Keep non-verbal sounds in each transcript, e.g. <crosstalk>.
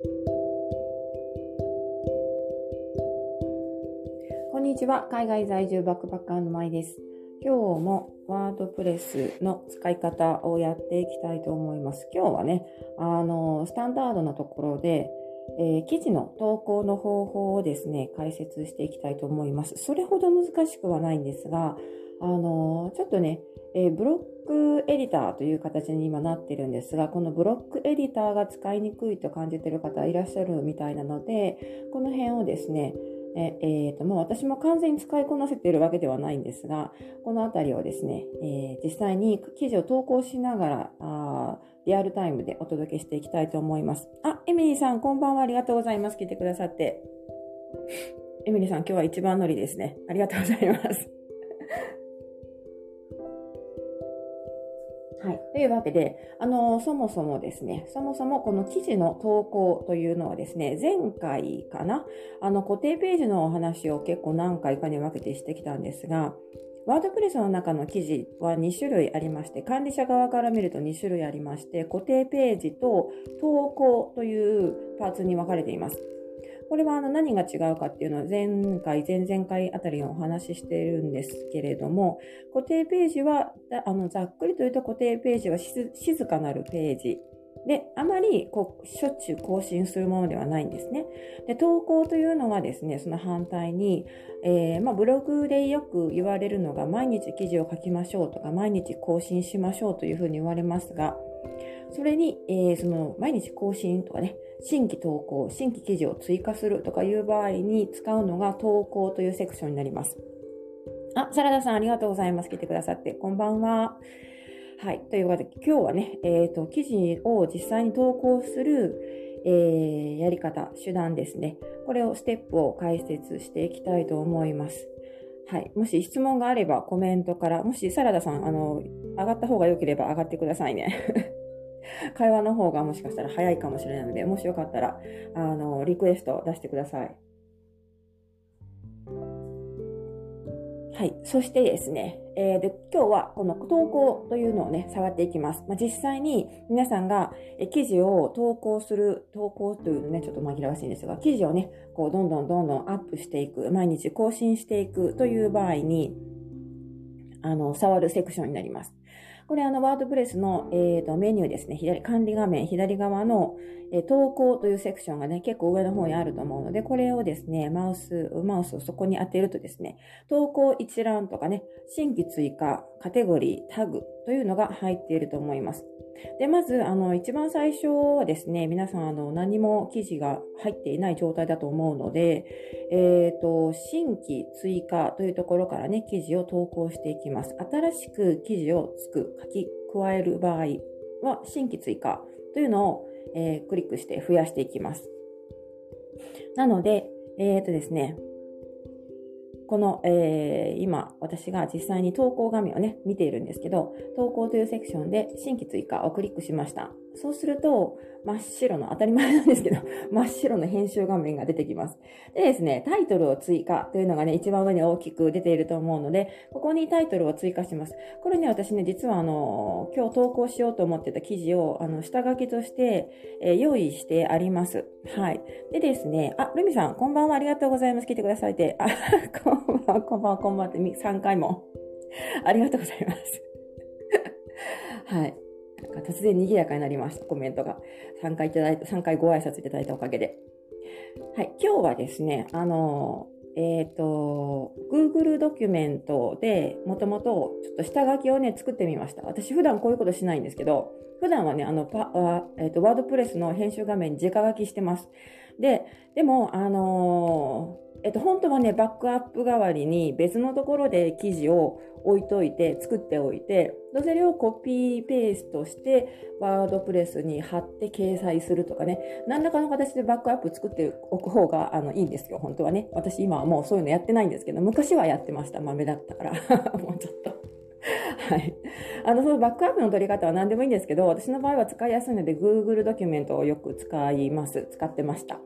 こんにちは。海外在住バックパッカーのまいです。今日もワードプレスの使い方をやっていきたいと思います。今日はね、あの、スタンダードなところで、えー、記事の投稿の方法をですね、解説していきたいと思います。それほど難しくはないんですが、あの、ちょっとね、えー、ブロッックエディターという形に今なってるんですが、このブロックエディターが使いにくいと感じてる方いらっしゃるみたいなので、この辺をですね、ええー、ともう私も完全に使いこなせているわけではないんですが、このあたりをですね、えー、実際に記事を投稿しながらあ、リアルタイムでお届けしていきたいと思います。あ、エミリーさん、こんばんは。ありがとうございます。来てくださって。エミリーさん、今日は一番乗りですね。ありがとうございます。はい。というわけで、あの、そもそもですね、そもそもこの記事の投稿というのはですね、前回かな、あの、固定ページのお話を結構何回かに分けてしてきたんですが、ワードプレスの中の記事は2種類ありまして、管理者側から見ると2種類ありまして、固定ページと投稿というパーツに分かれています。これはあの何が違うかっていうのは前回、前々回あたりのお話ししているんですけれども、固定ページは、あのざっくりと言うと固定ページは静かなるページ。で、あまりこうしょっちゅう更新するものではないんですね。で、投稿というのはですね、その反対に、えー、まあ、ブログでよく言われるのが、毎日記事を書きましょうとか、毎日更新しましょうというふうに言われますが、それに、えー、その毎日更新とかね、新規投稿、新規記事を追加するとかいう場合に使うのが投稿というセクションになります。あ、サラダさんありがとうございます。来てくださって。こんばんは。はい。というわけで、今日はね、えっ、ー、と、記事を実際に投稿する、えー、やり方、手段ですね。これをステップを解説していきたいと思います。はい。もし質問があればコメントから、もしサラダさん、あの、上がった方が良ければ上がってくださいね。会話の方がもしかしたら早いかもしれないので、もしよかったら、あの、リクエスト出してください。はい。そしてですね、えー、で今日はこの投稿というのをね、触っていきます。まあ、実際に皆さんが記事を投稿する、投稿というのね、ちょっと紛らわしいんですが、記事をね、こう、どんどんどんどんアップしていく、毎日更新していくという場合に、あの、触るセクションになります。これあのワードプレスの、えーと、メニューですね、左、管理画面左側の、え、投稿というセクションがね、結構上の方にあると思うので、これをですね、マウス、マウスをそこに当てるとですね、投稿一覧とかね、新規追加、カテゴリー、タグというのが入っていると思います。で、まず、あの、一番最初はですね、皆さん、あの、何も記事が入っていない状態だと思うので、えっ、ー、と、新規追加というところからね、記事を投稿していきます。新しく記事をつく、書き加える場合は、新規追加というのを、えー、クリックして増やしていきます。なので、えっ、ー、とですね、この、えー、今、私が実際に投稿画面をね、見ているんですけど、投稿というセクションで新規追加をクリックしました。そうすると、真っ白の、当たり前なんですけど、<laughs> 真っ白の編集画面が出てきます。でですね、タイトルを追加というのがね、一番上に大きく出ていると思うので、ここにタイトルを追加します。これね、私ね、実はあの、今日投稿しようと思ってた記事を、あの、下書きとして、えー、用意してあります。はい。でですね、あ、ルミさん、こんばんは、ありがとうございます。来てくださいって。あ、<laughs> こんばんは、こんばんは、こんばんはって3回も。ありがとうございます。<laughs> はい。なんか突然賑やかになりました、コメントが。3回いただいた、3回ご挨拶いただいたおかげで。はい、今日はですね、あの、えっ、ー、と、Google ドキュメントでもともとちょっと下書きをね、作ってみました。私普段こういうことしないんですけど、普段はね、あの、パえっ、ー、と、ワードプレスの編集画面に直書きしてます。で、でも、あのーえっと、本当はね、バックアップ代わりに別のところで記事を置いといて、作っておいて、それをコピーペーストして、ワードプレスに貼って掲載するとかね、何らかの形でバックアップ作っておく方があのいいんですよ、本当はね。私今はもうそういうのやってないんですけど、昔はやってました。豆だったから。<laughs> もうちょっと。はい。あの、そのバックアップの取り方は何でもいいんですけど、私の場合は使いやすいので Google ドキュメントをよく使います。使ってました。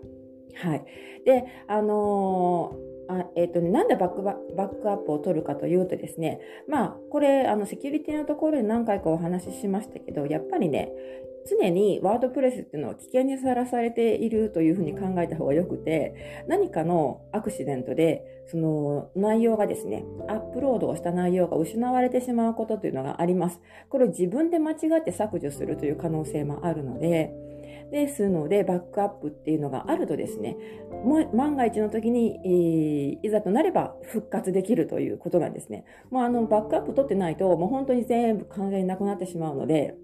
はい。で、あのーあえっ、ー、とね、なんでバックバックアップを取るかというとですね、まあ、これ、あの、セキュリティのところで何回かお話ししましたけど、やっぱりね、常にワードプレスっていうのは危険にさらされているというふうに考えた方がよくて、何かのアクシデントで、その内容がですね、アップロードをした内容が失われてしまうことというのがあります。これを自分で間違って削除するという可能性もあるので、ですので、バックアップっていうのがあるとですね、万が一の時に、えー、いざとなれば復活できるということなんですね。もうあの、バックアップ取ってないと、もう本当に全部完全になくなってしまうので、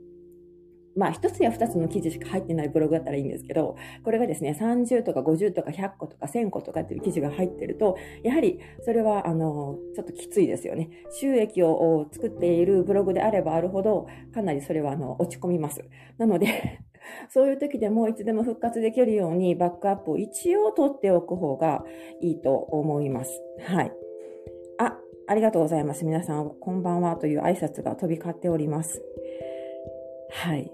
まあ、一つや二つの記事しか入ってないブログだったらいいんですけど、これがですね、30とか50とか100個とか1000個とかっていう記事が入ってると、やはりそれは、あの、ちょっときついですよね。収益を作っているブログであればあるほど、かなりそれは、あの、落ち込みます。なので <laughs> そういう時でもいつでも復活できるようにバックアップを一応取っておく方がいいと思います。はい。あ、ありがとうございます。皆さん、こんばんはという挨拶が飛び交っております。はい。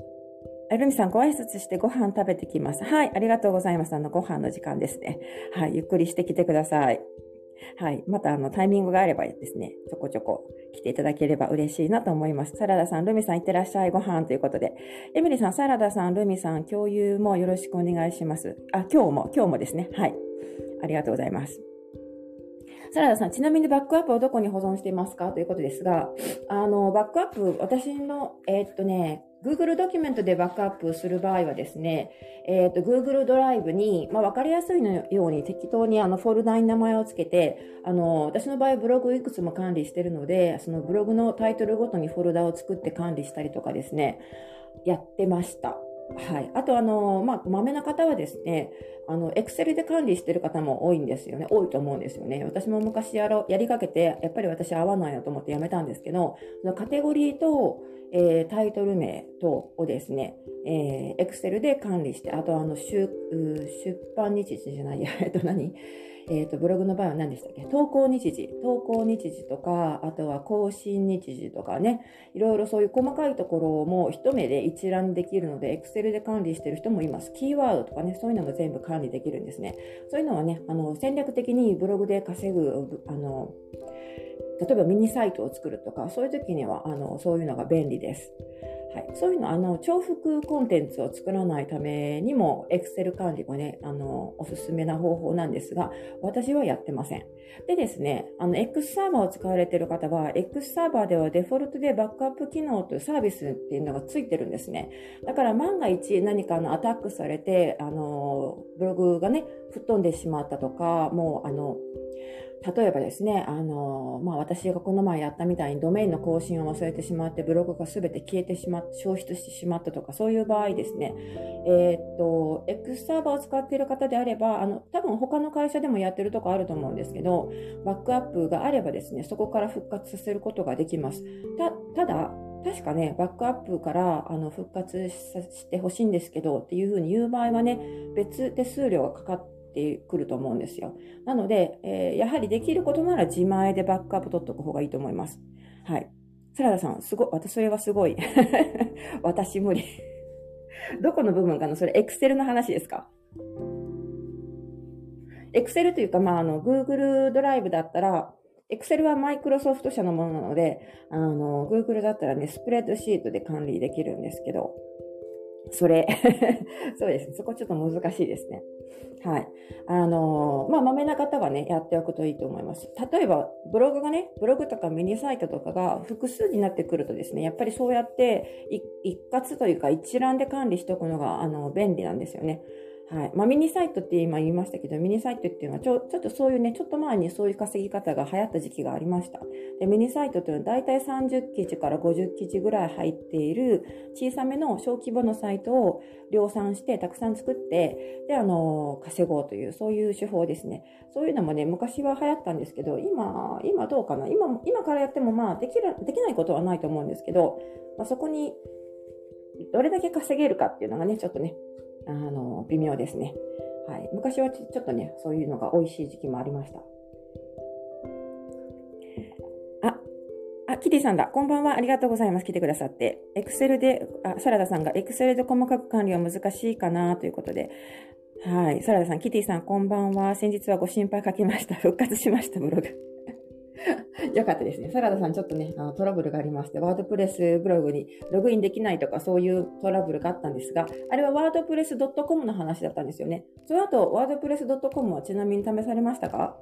ルミさん、ご挨拶してご飯食べてきます。はい、ありがとうございます。あの、ご飯の時間ですね。はい、ゆっくりしてきてください。はい。また、あの、タイミングがあればですね、ちょこちょこ来ていただければ嬉しいなと思います。サラダさん、ルミさん、いってらっしゃい、ご飯ということで。エミリさん、サラダさん、ルミさん、共有もよろしくお願いします。あ、今日も、今日もですね。はい。ありがとうございます。サラダさん、ちなみにバックアップをどこに保存していますか？ということですが、あの、バックアップ、私の、えー、っとね、Google ドキュメントでバックアップする場合はですね、えっ、ー、と、Google ドライブに、まあ、わかりやすいのように適当にあの、フォルダに名前を付けて、あの、私の場合ブログいくつも管理してるので、そのブログのタイトルごとにフォルダを作って管理したりとかですね、やってました。はい。あと、あの、まあ、豆な方はですね、あの、エクセルで管理してる方も多いんですよね。多いと思うんですよね。私も昔やろ、やりかけて、やっぱり私合わないなと思ってやめたんですけど、カテゴリーと、えー、タイトル名等をですね、え、エクセルで管理して、あとあの、出、出版日時じゃないや、<laughs> えっと何？えっ、ー、と、ブログの場合は何でしたっけ？投稿日時、投稿日時とか、あとは更新日時とかね、いろいろそういう細かいところも一目で一覧できるので、Excel で管理してる人もいます。キーワードとかね、そういうのも全部管理できるんですね。そういうのはね、あの、戦略的にブログで稼ぐ、あの、例えばミニサイトを作るとか、そういう時には、あの、そういうのが便利です。はい、そういうの、あの、重複コンテンツを作らないためにも、Excel 管理はね、あの、おすすめな方法なんですが、私はやってません。でですね、あの、X サーバーを使われている方は、X サーバーではデフォルトでバックアップ機能というサービスっていうのがついてるんですね。だから万が一何かのアタックされて、あの、ブログがね、吹っ飛んでしまったとか、もう、あの、例えばですね、あの、まあ、私がこの前やったみたいにドメインの更新を忘れてしまって、ブログが全て消えてしまって、消失してしまったとか、そういう場合ですね、えー、っと、X サーバーを使っている方であれば、あの、多分他の会社でもやってるとこあると思うんですけど、バックアップがあればですね、そこから復活させることができます。た、ただ、確かね、バックアップからあの復活させてほしいんですけどっていうふうに言う場合はね、別手数料がかかっってくると思うんですよ。なので、えー、やはりできることなら自前でバックアップ取っておく方がいいと思います。はい。サラダさん、すご、私それはすごい。<laughs> 私無理 <laughs> どこの部分かな？それ、エクセルの話ですか？エクセルというか、まあ、あの、Google ドライブだったら、エクセルはマイクロソフト社のものなので、あの、Google だったらね、スプレッドシートで管理できるんですけど、それ <laughs> そうですね。そこちょっと難しいですね。はい。あのー、まあ、豆な方はね、やっておくといいと思います。例えば、ブログがね、ブログとかミニサイトとかが複数になってくるとですね、やっぱりそうやって一括というか一覧で管理しておくのが、あの、便利なんですよね。はい。まあ、ミニサイトって今言いましたけど、ミニサイトっていうのはちょ、ちょっとそういうね、ちょっと前にそういう稼ぎ方が流行った時期がありました。で、ミニサイトというのは大体30記事から50記事ぐらい入っている小さめの小規模のサイトを量産して、たくさん作って、で、あの、稼ごうという、そういう手法ですね。そういうのもね、昔は流行ったんですけど、今、今どうかな今、今からやってもまあ、できる、できないことはないと思うんですけど、まあ、そこに、どれだけ稼げるかっていうのがね、ちょっとね、あの、微妙ですね。はい。昔はちょっとね、そういうのが美味しい時期もありました。あ、あ、キティさんだ。こんばんは。ありがとうございます。来てくださって。エクセルで、あ、サラダさんがエクセルで細かく管理は難しいかなということで。はい。サラダさん、キティさん、こんばんは。先日はご心配かけました。復活しました、ブログ。<laughs> よかったですね。サラダさん、ちょっとね、あのトラブルがありまして、ワードプレスブログにログインできないとか、そういうトラブルがあったんですが、あれはワードプレス .com の話だったんですよね。その後、ワードプレス .com はちなみに試されましたか？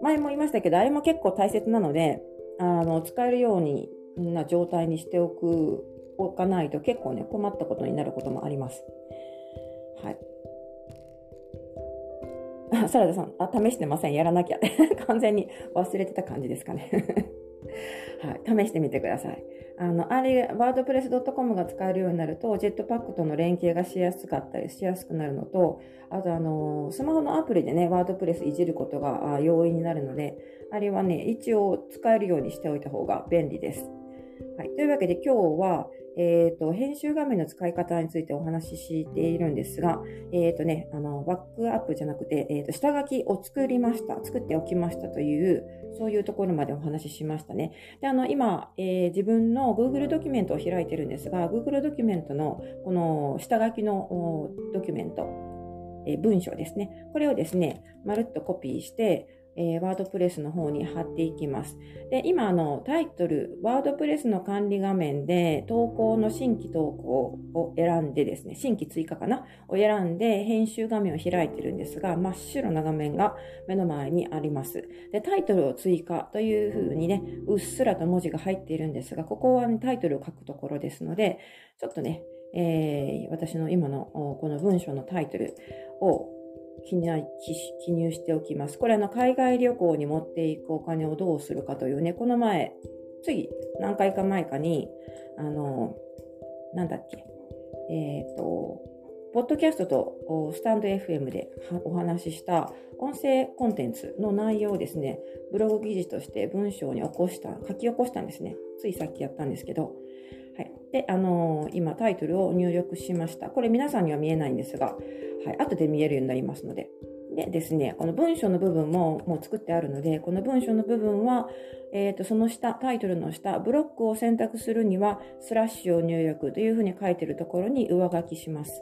前も言いましたけど、あれも結構大切なので、あの使えるようにな状態にしておく、おかないと結構ね、困ったことになることもあります。はい。<laughs> サラダさん、あ、試してません。やらなきゃ。<laughs> 完全に忘れてた感じですかね。<laughs> はい。試してみてください。あの、あれ、ワードプレス .com が使えるようになると、ジェットパックとの連携がしやすかったりしやすくなるのと、あと、あの、スマホのアプリでね、ワードプレスいじることが容易になるので、あれはね、一応使えるようにしておいた方が便利です。はい。というわけで今日は、えっ、ー、と、編集画面の使い方についてお話ししているんですが、えっ、ー、とね、あの、バックアップじゃなくて、えっ、ー、と、下書きを作りました。作っておきましたという、そういうところまでお話ししましたね。で、あの、今、え自分の Google ドキュメントを開いてるんですが、Google ドキュメントのこの下書きのドキュメント、え文章ですね。これをですね、まるっとコピーして、えー、ワードプレスの方に貼っていきます。で、今、あの、タイトル、ワードプレスの管理画面で、投稿の新規投稿を選んでですね、新規追加かな？を選んで、編集画面を開いてるんですが、真っ白な画面が目の前にあります。で、タイトルを追加というふうにね、うっすらと文字が入っているんですが、ここは、ね、タイトルを書くところですので、ちょっとね、えー、私の今のこの文章のタイトルを記入しておきます。これあの海外旅行に持っていくお金をどうするかというね、この前、次、何回か前かに、あの、なんだっけ、えっ、ー、と、ポッドキャストとスタンド FM でお話しした音声コンテンツの内容をですね、ブログ記事として文章に起こした、書き起こしたんですね。ついさっきやったんですけど、で、あのー、今タイトルを入力しました。これ皆さんには見えないんですが、はい、後で見えるようになりますので。でですね、この文章の部分ももう作ってあるので、この文章の部分は、えっ、ー、と、その下、タイトルの下、ブロックを選択するには、スラッシュを入力というふうに書いてるところに上書きします。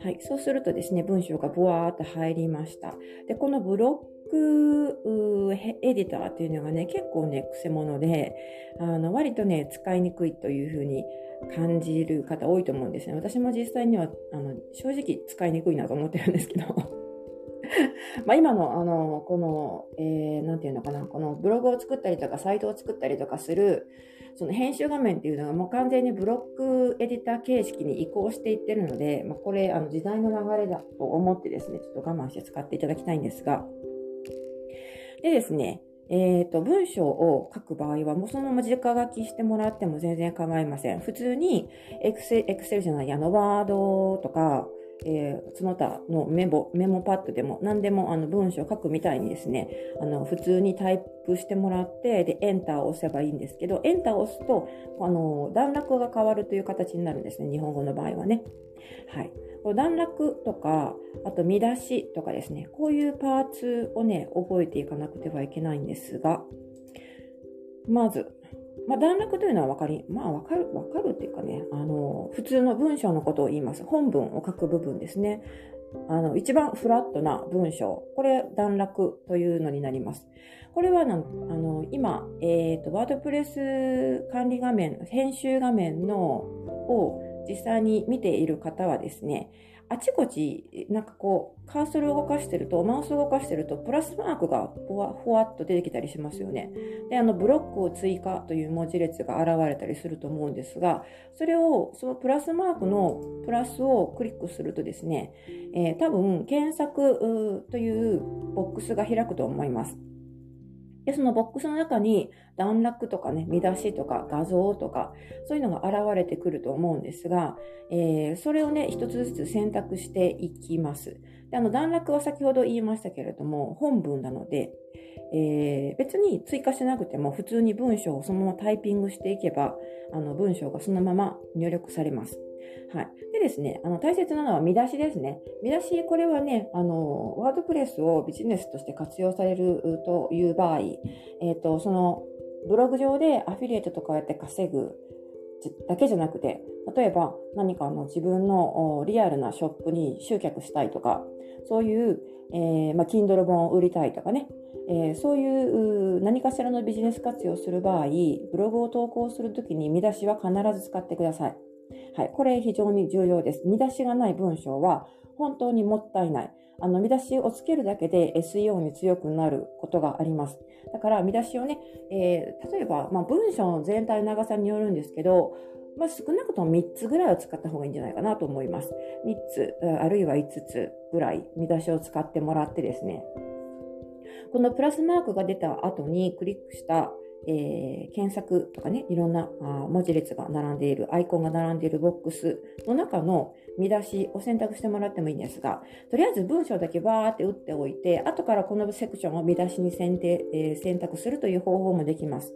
はい。そうするとですね、文章がブワーっと入りました。で、このブロックエディターっていうのがね、結構ね、癖者で、あの、割とね、使いにくいというふうに感じる方多いと思うんですね。私も実際には、あの、正直使いにくいなと思ってるんですけど。<laughs> ま今の、あの、この、えー、ていうのかな、このブログを作ったりとか、サイトを作ったりとかする、その編集画面っていうのがもう完全にブロックエディター形式に移行していってるので、まあ、これ、あの、時代の流れだと思ってですね、ちょっと我慢して使っていただきたいんですが、でですね、えっ、ー、と、文章を書く場合は、もうそのまま直書きしてもらっても全然構いません。普通に、エクセルエクセルじゃない、あの、ワードとか、えー、その他のメモ、メモパッドでも何でもあの文章を書くみたいにですね、あの、普通にタイプしてもらって、で、エンターを押せばいいんですけど、エンターを押すと、あの、段落が変わるという形になるんですね、日本語の場合はね。はい。こ段落とか、あと見出しとかですね、こういうパーツをね、覚えていかなくてはいけないんですが、まず、まあ、段落というのは分かり、まあ分かる、分かるっていうかね、あの、普通の文章のことを言います。本文を書く部分ですね。あの、一番フラットな文章。これ、段落というのになります。これはなん、あの、今、えっ、ー、と、ワードプレス管理画面、編集画面の、を実際に見ている方はですね、あちこち、なんかこう、カーソルを動かしてると、マウスを動かしてると、プラスマークがふわふわっと出てきたりしますよね。で、あの、ブロックを追加という文字列が現れたりすると思うんですが、それを、そのプラスマークのプラスをクリックするとですね、えー、多分、検索というボックスが開くと思います。で、そのボックスの中に段落とかね、見出しとか画像とか、そういうのが現れてくると思うんですが、えー、それをね、一つずつ選択していきます。で、あの、段落は先ほど言いましたけれども、本文なので、えー、別に追加しなくても普通に文章をそのままタイピングしていけば、あの、文章がそのまま入力されます。はい。でですね、あの、大切なのは見出しですね。見出し、これはね、あの、ワードプレスをビジネスとして活用されるという場合、えっ、ー、と、その、ブログ上でアフィリエイトとかやって稼ぐだけじゃなくて、例えば何かの自分のリアルなショップに集客したいとか、そういう、えー、まあ、Kindle 本を売りたいとかね、えー、そういう何かしらのビジネス活用する場合、ブログを投稿するときに見出しは必ず使ってください。はい。これ非常に重要です。見出しがない文章は本当にもったいない。あの、見出しをつけるだけで SEO に強くなることがあります。だから見出しをね、えー、例えば、まあ、文章の全体の長さによるんですけど、まあ、少なくとも3つぐらいは使った方がいいんじゃないかなと思います。3つ、あるいは5つぐらい見出しを使ってもらってですね、このプラスマークが出た後にクリックしたえー、検索とかね、いろんなあ文字列が並んでいる、アイコンが並んでいるボックスの中の見出しを選択してもらってもいいんですが、とりあえず文章だけバーって打っておいて、後からこのセクションを見出しに選定、えー、選択するという方法もできます。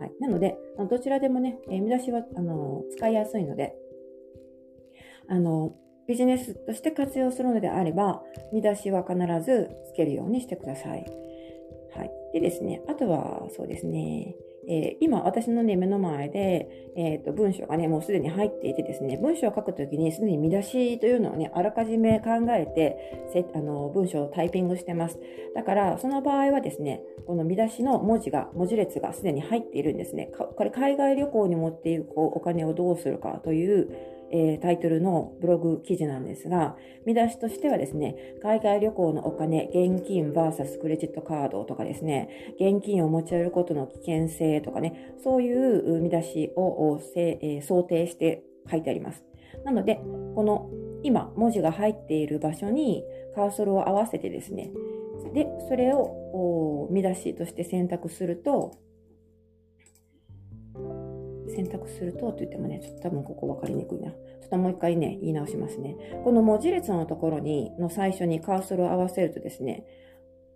はい。なので、どちらでもね、えー、見出しは、あの使いやすいので、あのビジネスとして活用するのであれば、見出しは必ずつけるようにしてください。はい。でですね、あとは、そうですね、えー、今、私のね、目の前で、えっ、ー、と、文章がね、もうすでに入っていてですね、文章を書くときにすでに見出しというのをね、あらかじめ考えて、せあの、文章をタイピングしてます。だから、その場合はですね、この見出しの文字が、文字列がすでに入っているんですね。これ、海外旅行に持っていくお金をどうするかという、えー、タイトルのブログ記事なんですが、見出しとしてはですね、海外旅行のお金、現金 VS クレジットカードとかですね、現金を持ち歩くことの危険性とかね、そういう見出しを、えー、想定して書いてあります。なので、この今文字が入っている場所にカーソルを合わせてですね、で、それを見出しとして選択すると、選択するとと言ってもね、ちょっと多分ここ分かりにくいな。ちょっともう一回ね、言い直しますね。この文字列のところに、の最初にカーソルを合わせるとですね、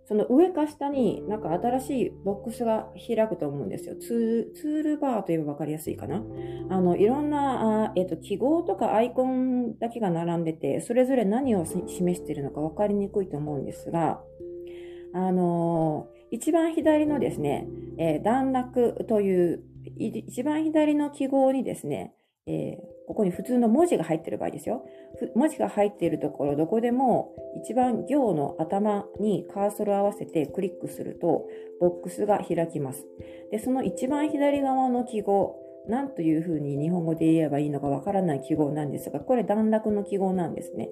その上か下になんか新しいボックスが開くと思うんですよ。ツールバーといえば分かりやすいかな。あの、いろんな、あえっ、ー、と、記号とかアイコンだけが並んでて、それぞれ何を示しているのか分かりにくいと思うんですが、あのー、一番左のですね、えー、段落という一番左の記号にですね、えー、ここに普通の文字が入ってる場合ですよ。文字が入っているところ、どこでも一番行の頭にカーソルを合わせてクリックすると、ボックスが開きます。で、その一番左側の記号、何というふうに日本語で言えばいいのかわからない記号なんですが、これ段落の記号なんですね。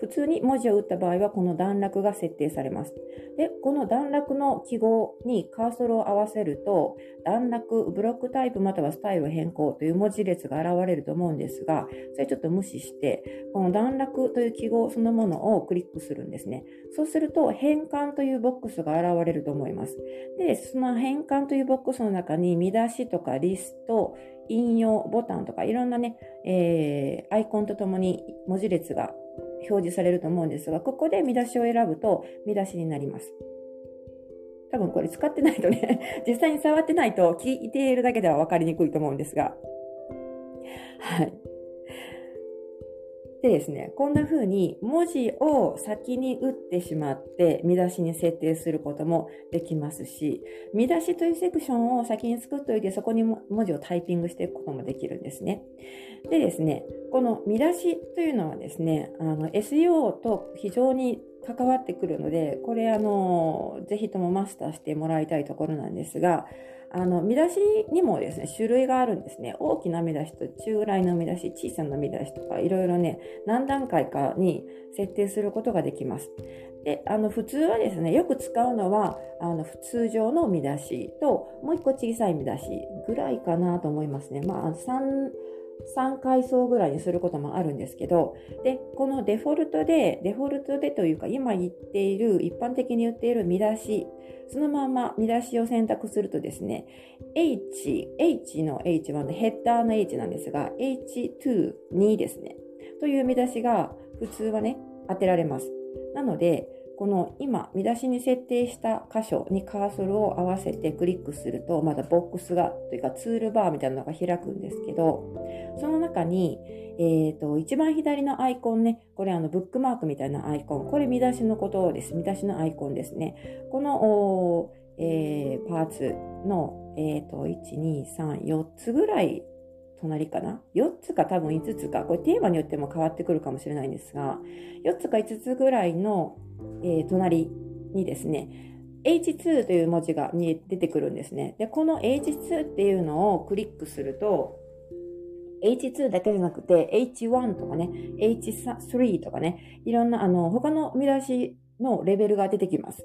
普通に文字を打った場合はこの段落が設定されます。で、この段落の記号にカーソルを合わせると、段落、ブロックタイプまたはスタイル変更という文字列が現れると思うんですが、それちょっと無視して、この段落という記号そのものをクリックするんですね。そうすると、変換というボックスが現れると思います。で、その変換というボックスの中に見出しとかリスト、引用ボタンとかいろんなね、えー、アイコンとともに文字列が表示されると思うんですが、ここで見出しを選ぶと見出しになります。多分これ使ってないとね、<laughs> 実際に触ってないと聞いているだけでは分かりにくいと思うんですが。はい。でですね、こんな風に文字を先に打ってしまって見出しに設定することもできますし、見出しというセクションを先に作っておいてそこに文字をタイピングしていくこともできるんですね。でですね、この見出しというのはですね、あの SEO と非常に関わってくるので、これあの、ぜひともマスターしてもらいたいところなんですが、あの、見出しにもですね、種類があるんですね。大きな見出しと中ぐらいの見出し、小さな見出しとか、いろいろね、何段階かに設定することができます。で、あの、普通はですね、よく使うのは、あの、通常の見出しと、もう一個小さい見出しぐらいかなと思いますね。まあ、3、3階層ぐらいにすることもあるんですけど、で、このデフォルトで、デフォルトでというか、今言っている、一般的に言っている見出し、そのまま見出しを選択するとですね、H、H の H はヘッダーの H なんですが、H2、2ですね。という見出しが普通はね、当てられます。なので、この今見出しに設定した箇所にカーソルを合わせてクリックするとまだボックスがというかツールバーみたいなのが開くんですけどその中に、えーと、一番左のアイコンねこれあのブックマークみたいなアイコンこれ見出しのことです見出しのアイコンですねこの、えー、パーツの、えーと、123,4つぐらい隣かな ?4 つか多分5つか。これテーマによっても変わってくるかもしれないんですが、4つか5つぐらいのえー、隣にですね、H2 という文字が出てくるんですね。で、この H2 っていうのをクリックすると、H2 だけじゃなくて H1 とかね、H3 とかね、いろんなあの他の見出しのレベルが出てきます。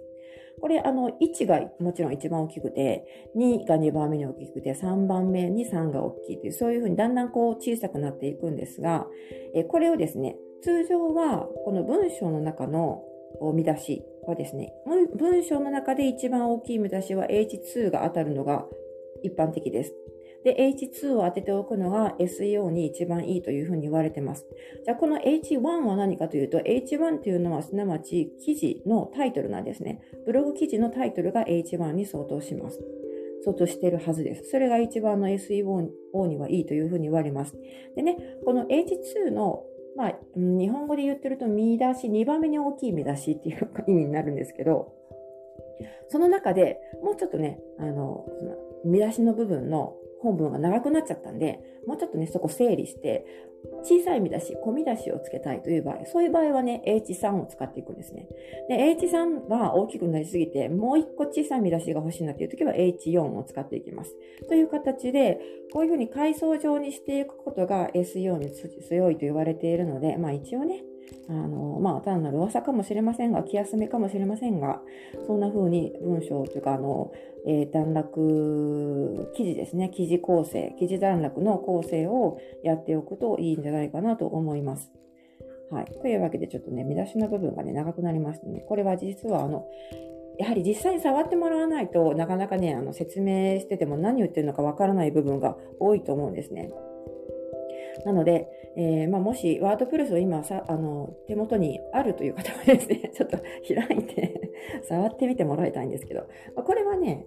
これ、あの、1がもちろん一番大きくて、2が2番目に大きくて、3番目に3が大きいという、そういうふうにだんだんこう小さくなっていくんですが、えこれをですね、通常はこの文章の中の見出しはですね、文章の中で一番大きい見出しは H2 が当たるのが一般的です。で、H2 を当てておくのが SEO に一番いいというふうに言われてます。じゃあ、この H1 は何かというと、H1 というのはすなわち記事のタイトルなんですね。ブログ記事のタイトルが H1 に相当します。相当しているはずです。それが一番の SEO にはいいというふうに言われます。でね、この H2 のまあ、日本語で言ってると見出し、2番目に大きい見出しっていう意味になるんですけど、その中でもうちょっとね、あの、その見出しの部分の本文が長くなっちゃったんで、もうちょっとね、そこ整理して、小さい見出し、小見出しをつけたいという場合、そういう場合はね、H3 を使っていくんですね。で、H3 が大きくなりすぎて、もう一個小さい見出しが欲しいなっていう時は H4 を使っていきます。という形で、こういうふうに階層状にしていくことが SEO に強いと言われているので、まあ一応ね、あの、まあ、単なる噂かもしれませんが、気休めかもしれませんが、そんな風に文章というか、あの、えー、段落、記事ですね、記事構成、記事段落の構成をやっておくといいんじゃないかなと思います。はい。というわけで、ちょっとね、見出しの部分がね、長くなりましたね。これは実は、あの、やはり実際に触ってもらわないとなかなかね、あの説明してても何言ってるのかわからない部分が多いと思うんですね。なので、えー、まあ、もしワードプレスを今さあの手元にあるという方はですね、<laughs> ちょっと開いて <laughs> 触ってみてもらいたいんですけど、まあ、これはね、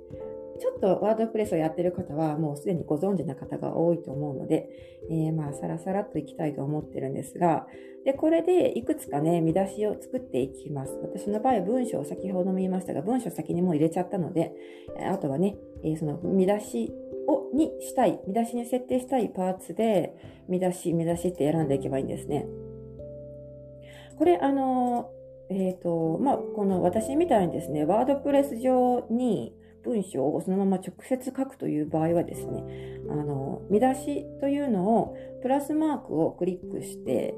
ちょっとワードプレスをやってる方はもうすでにご存知な方が多いと思うので、えー、まあサラサラっといきたいと思ってるんですが、で、これでいくつかね、見出しを作っていきます。私の場合文章を先ほども言いましたが、文章先にもう入れちゃったので、あとはね、えー、その見出しをにしたい、見出しに設定したいパーツで、見出し、見出しって選んでいけばいいんですね。これ、あの、えっ、ー、と、まあ、この私みたいにですね、ワードプレス上に文章をそのまま直接書くという場合はですね、あの、見出しというのを、プラスマークをクリックして、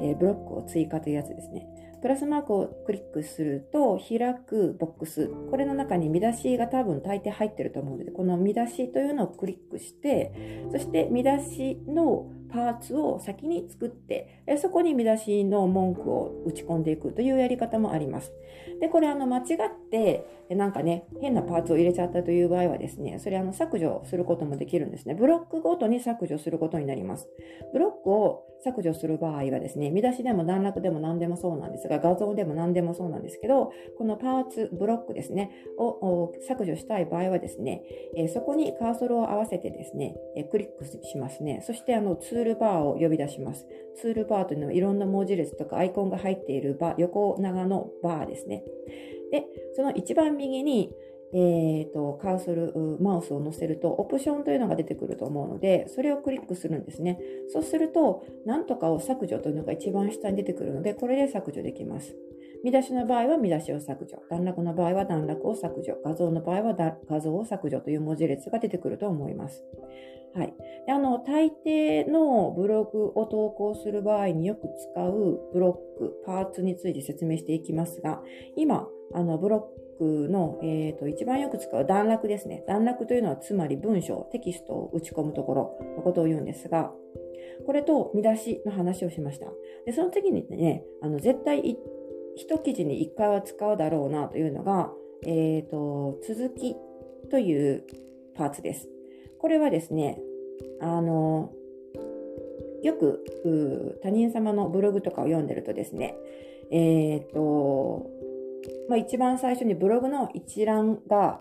えー、ブロックを追加というやつですね。プラスマークをクリックすると開くボックス。これの中に見出しが多分大抵入ってると思うので、この見出しというのをクリックして、そして見出しのパーツを先に作って、そこに見出しの文句を打ち込んでいくというやり方もあります。で、これあの間違って、なんかね、変なパーツを入れちゃったという場合はですね、それあの削除することもできるんですね。ブロックごとに削除することになります。ブロックを削除する場合はですね、見出しでも段落でも何でもそうなんですが、画像でも何でもそうなんですけど、このパーツ、ブロックですね、を削除したい場合はですね、そこにカーソルを合わせてですね、クリックしますね。そしてあのツールバーを呼び出します。ツールバーというのはいろんな文字列とかアイコンが入っているバー、横長のバーですね。で、その一番右に、えーと、カーソル、マウスを載せると、オプションというのが出てくると思うので、それをクリックするんですね。そうすると、なんとかを削除というのが一番下に出てくるので、これで削除できます。見出しの場合は見出しを削除。段落の場合は段落を削除。画像の場合は画像を削除という文字列が出てくると思います。はい。であの、大抵のブログを投稿する場合によく使うブロック、パーツについて説明していきますが、今、あの、ブロックの、えーと、一番よく使う段落ですね。段落というのはつまり文章、テキストを打ち込むところのことを言うんですが、これと見出しの話をしました。で、その次にね、あの絶対一記事に一回は使うだろうなというのが、えーと、続きというパーツです。これはですね、あの、よく他人様のブログとかを読んでるとですね、えっ、ー、と、まあ、一番最初にブログの一覧が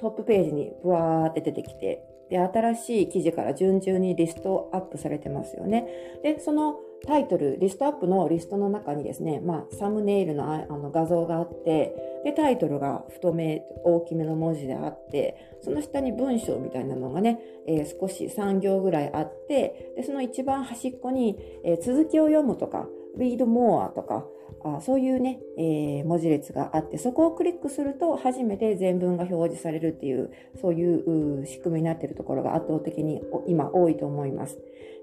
トップページにブワーって出てきて、で、新しい記事から順々にリストアップされてますよね。で、そのタイトル、リストアップのリストの中にですね、まあ、サムネイルのあの画像があって、で、タイトルが太め、大きめの文字であって、その下に文章みたいなのがね、えー、少し3行ぐらいあって、で、その一番端っこに、えー、続きを読むとか、read more とか、あそういうね、えー、文字列があって、そこをクリックすると初めて全文が表示されるっていう、そういう仕組みになっているところが圧倒的に今多いと思います。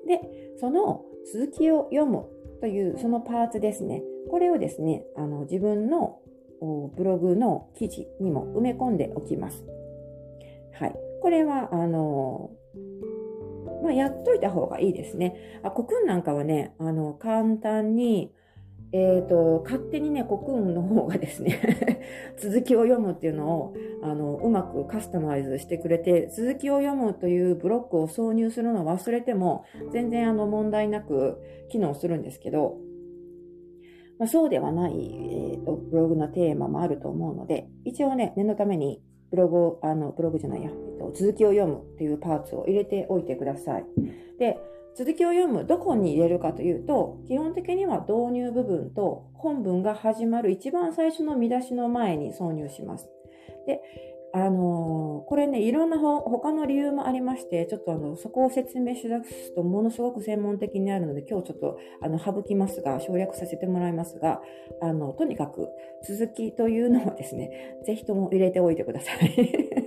で、その続きを読むというそのパーツですね。これをですね、あの自分のブログの記事にも埋め込んでおきます。はい。これは、あの、まあ、やっといた方がいいですね。あ、コクンなんかはね、あの、簡単に、えっ、ー、と、勝手にね、コクンの方がですね <laughs> 続きを読むっていうのを、あの、うまくカスタマイズしてくれて、続きを読むというブロックを挿入するのを忘れても、全然あの問題なく機能するんですけど、まあ、そうではない、えーと、ブログのテーマもあると思うので、一応ね、念のためにブログを、あの、ブログじゃないや、えっと、続きを読むっていうパーツを入れておいてください。で、続きを読む、どこに入れるかというと、基本的には導入部分と本文が始まる一番最初の見出しの前に挿入します。で、あのー、これね、いろんな他の理由もありまして、ちょっとあの、そこを説明しだすとものすごく専門的になるので、今日ちょっとあの、省きますが、省略させてもらいますが、あの、とにかく続きというのをですね、ぜひとも入れておいてください。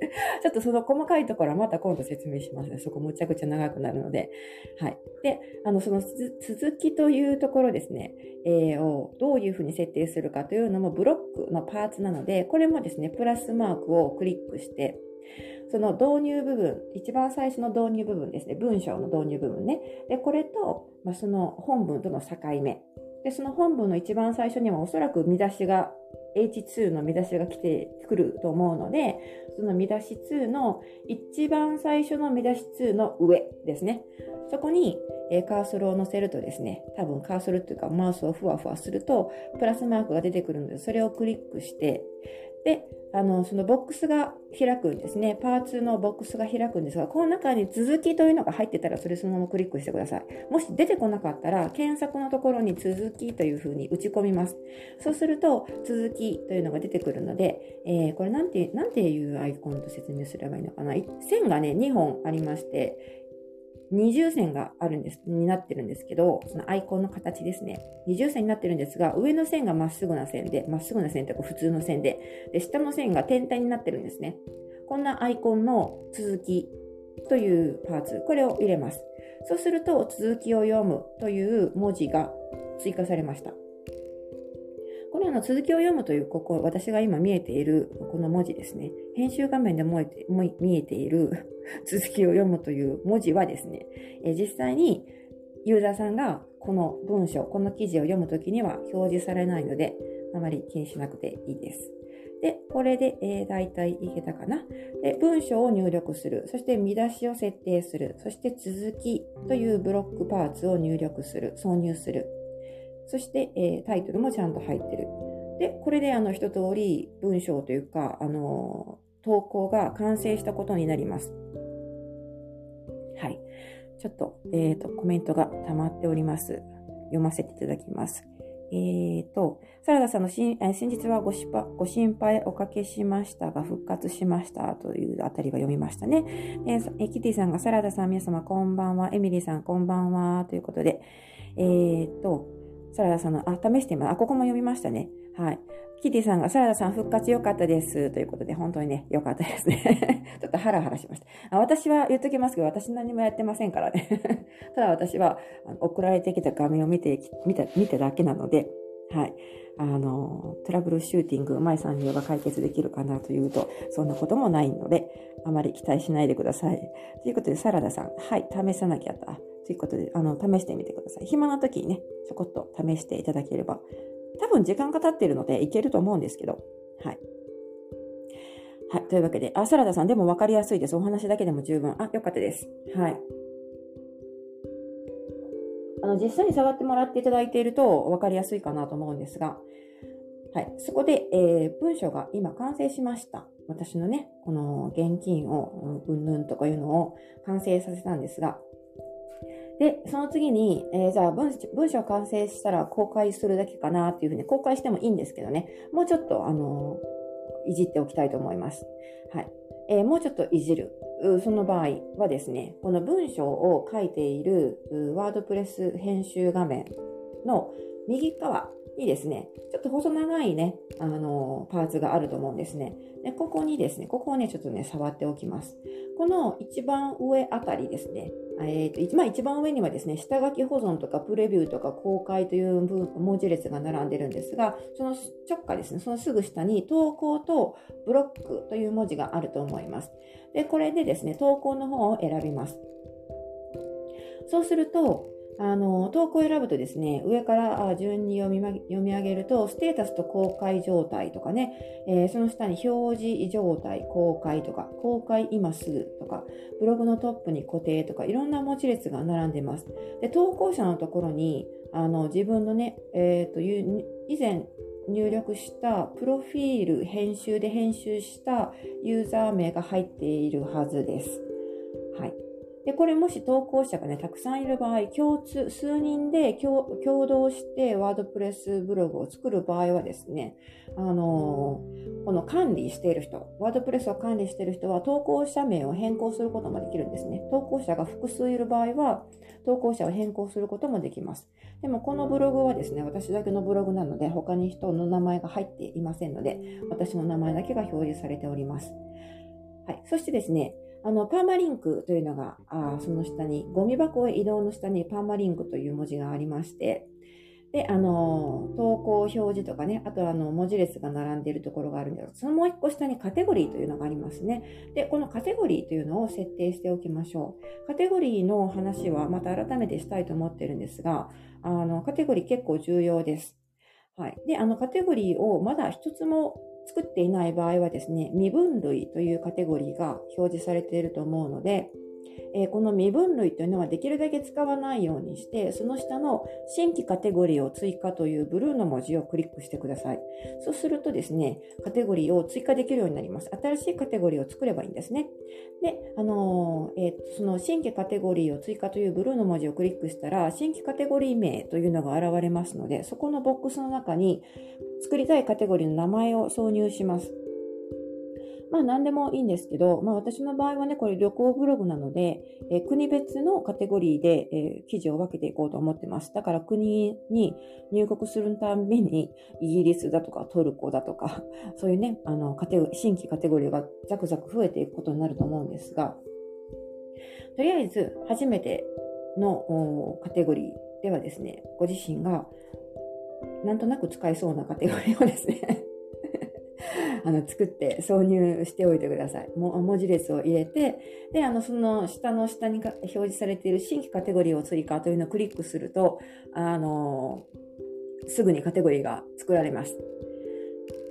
<laughs> ちょっとその細かいところはまた今度説明しますね。そこむちゃくちゃ長くなるので。はい。で、あの、その続きというところですね、えー、をどういうふうに設定するかというのもブロックのパーツなので、これもですね、プラスマークをクリックして、その導入部分、一番最初の導入部分ですね、文章の導入部分ね。で、これと、まあ、その本文との境目。で、その本文の一番最初にはおそらく見出しが H2 の見出しが来てくると思うので、その見出し2の一番最初の見出し2の上ですね。そこに、えカーソルを載せるとですね、多分カーソルっていうかマウスをふわふわすると、プラスマークが出てくるので、それをクリックして、で、あの、そのボックスが開くんですね。パーツのボックスが開くんですが、この中に続きというのが入ってたら、それそのままクリックしてください。もし出てこなかったら、検索のところに続きというふうに打ち込みます。そうすると、続きというのが出てくるので、えー、これなんて、なんていうアイコンと説明すればいいのかな。線がね、2本ありまして、二重線があるんです、になってるんですけど、そのアイコンの形ですね。二重線になってるんですが、上の線がまっすぐな線で、まっすぐな線という普通の線で、で、下の線が天体になってるんですね。こんなアイコンの続きというパーツ、これを入れます。そうすると、続きを読むという文字が追加されました。これの続きを読むという、ここ、私が今見えているこの文字ですね。編集画面でも見えている <laughs> 続きを読むという文字はですね、え実際にユーザーさんがこの文章、この記事を読むときには表示されないので、あまり気にしなくていいです。で、これで、えー、大体いけたかな。で、文章を入力する。そして見出しを設定する。そして続きというブロックパーツを入力する。挿入する。そして、えー、タイトルもちゃんと入ってる。で、これであの一通り文章というか、あのー、投稿が完成したことになります。はい。ちょっと、えっ、ー、と、コメントが溜まっております。読ませていただきます。えーと、サラダさんのしん、え先日はごしぱご心配おかけしましたが、復活しましたというあたりが読みましたね。えキティさんがサラダさん、皆様こんばんは。エミリーさんこんばんは。ということで、えーと、サラダさんの、あ、試してみます。あ、ここも読みましたね。はい。キティさんが、サラダさん復活良かったです。ということで、本当にね、良かったですね。<laughs> ちょっとハラハラしました。あ私は言っときますけど、私何もやってませんからね。<laughs> ただ私は、送られてきた画面を見て、見た、見ただけなので、はい。あの、トラブルシューティング、舞さんに言えば解決できるかなというと、そんなこともないので、あまり期待しないでください。ということで、サラダさん、はい、試さなきゃと。ということで、あの、試してみてください。暇な時にね、ちょこっと試していただければ多分時間が経っているのでいけると思うんですけど。はい。はい。というわけで、あ、サラダさんでも分かりやすいです。お話だけでも十分。あ、よかったです。はい。あの、実際に触ってもらっていただいていると分かりやすいかなと思うんですが、はい。そこで、えー、文章が今完成しました。私のね、この現金を、うんぬんとかいうのを完成させたんですが、で、その次に、えー、じゃあ文文章完成したら公開するだけかなっていうふうに公開してもいいんですけどね、もうちょっと、あのー、いじっておきたいと思います。はい。えー、もうちょっといじる。その場合はですね、この文章を書いているワードプレス編集画面の右側にですね、ちょっと細長いね、あのパーツがあると思うんですね。で、ここにですね、ここをね、ちょっとね、触っておきます。この一番上あたりですね、えーとまあ、一番上にはですね、下書き保存とかプレビューとか公開という文字列が並んでるんですが、その直下ですね、そのすぐ下に投稿とブロックという文字があると思います。で、これでですね、投稿の方を選びます。そうすると、あの、投稿を選ぶとですね、上から順に読み読み上げると、ステータスと公開状態とかね、えー、その下に表示状態、公開とか、公開今すぐとか、ブログのトップに固定とか、いろんな文字列が並んでます。で、投稿者のところに、あの、自分のね、えっ、ー、と、以前入力したプロフィール、編集で編集したユーザー名が入っているはずです。はい。で、これもし投稿者がね、たくさんいる場合、共通、数人で共同してワードプレスブログを作る場合はですね、あのー、この管理している人、ワードプレスを管理している人は投稿者名を変更することもできるんですね。投稿者が複数いる場合は、投稿者を変更することもできます。でもこのブログはですね、私だけのブログなので、他に人の名前が入っていませんので、私の名前だけが表示されております。はい。そしてですね、あの、パーマリンクというのが、あその下に、ゴミ箱へ移動の下にパーマリンクという文字がありまして、で、あの、投稿表示とかね、あとあの、文字列が並んでいるところがあるんですそのもう一個下にカテゴリーというのがありますね。で、このカテゴリーというのを設定しておきましょう。カテゴリーの話はまた改めてしたいと思ってるんですが、あの、カテゴリー結構重要です。はい。で、あの、カテゴリーをまだ一つも作っていない場合はですね、未分類というカテゴリーが表示されていると思うので、えー、この未分類というのはできるだけ使わないようにして、その下の新規カテゴリーを追加というブルーの文字をクリックしてください。そうするとですね、カテゴリーを追加できるようになります。新しいカテゴリーを作ればいいんですね。で、あのー、えー、その新規カテゴリーを追加というブルーの文字をクリックしたら、新規カテゴリー名というのが現れますので、そこのボックスの中に作りたいカテゴリーの名前を挿入します。まあ何でもいいんですけど、まあ私の場合はね、これ旅行ブログなので、えー、国別のカテゴリーで、えー、記事を分けていこうと思ってます。だから国に入国するたびに、イギリスだとかトルコだとか、<laughs> そういうね、あの、カテゴ、新規カテゴリーがザクザク増えていくことになると思うんですが、とりあえず初めてのカテゴリーではですね、ご自身がなんとなく使えそうなカテゴリーをですね <laughs> あの、作って挿入しておいてください。も文字列を入れて、で、あの、その下の下に表示されている新規カテゴリーを追加というのをクリックすると、あの、すぐにカテゴリーが作られます。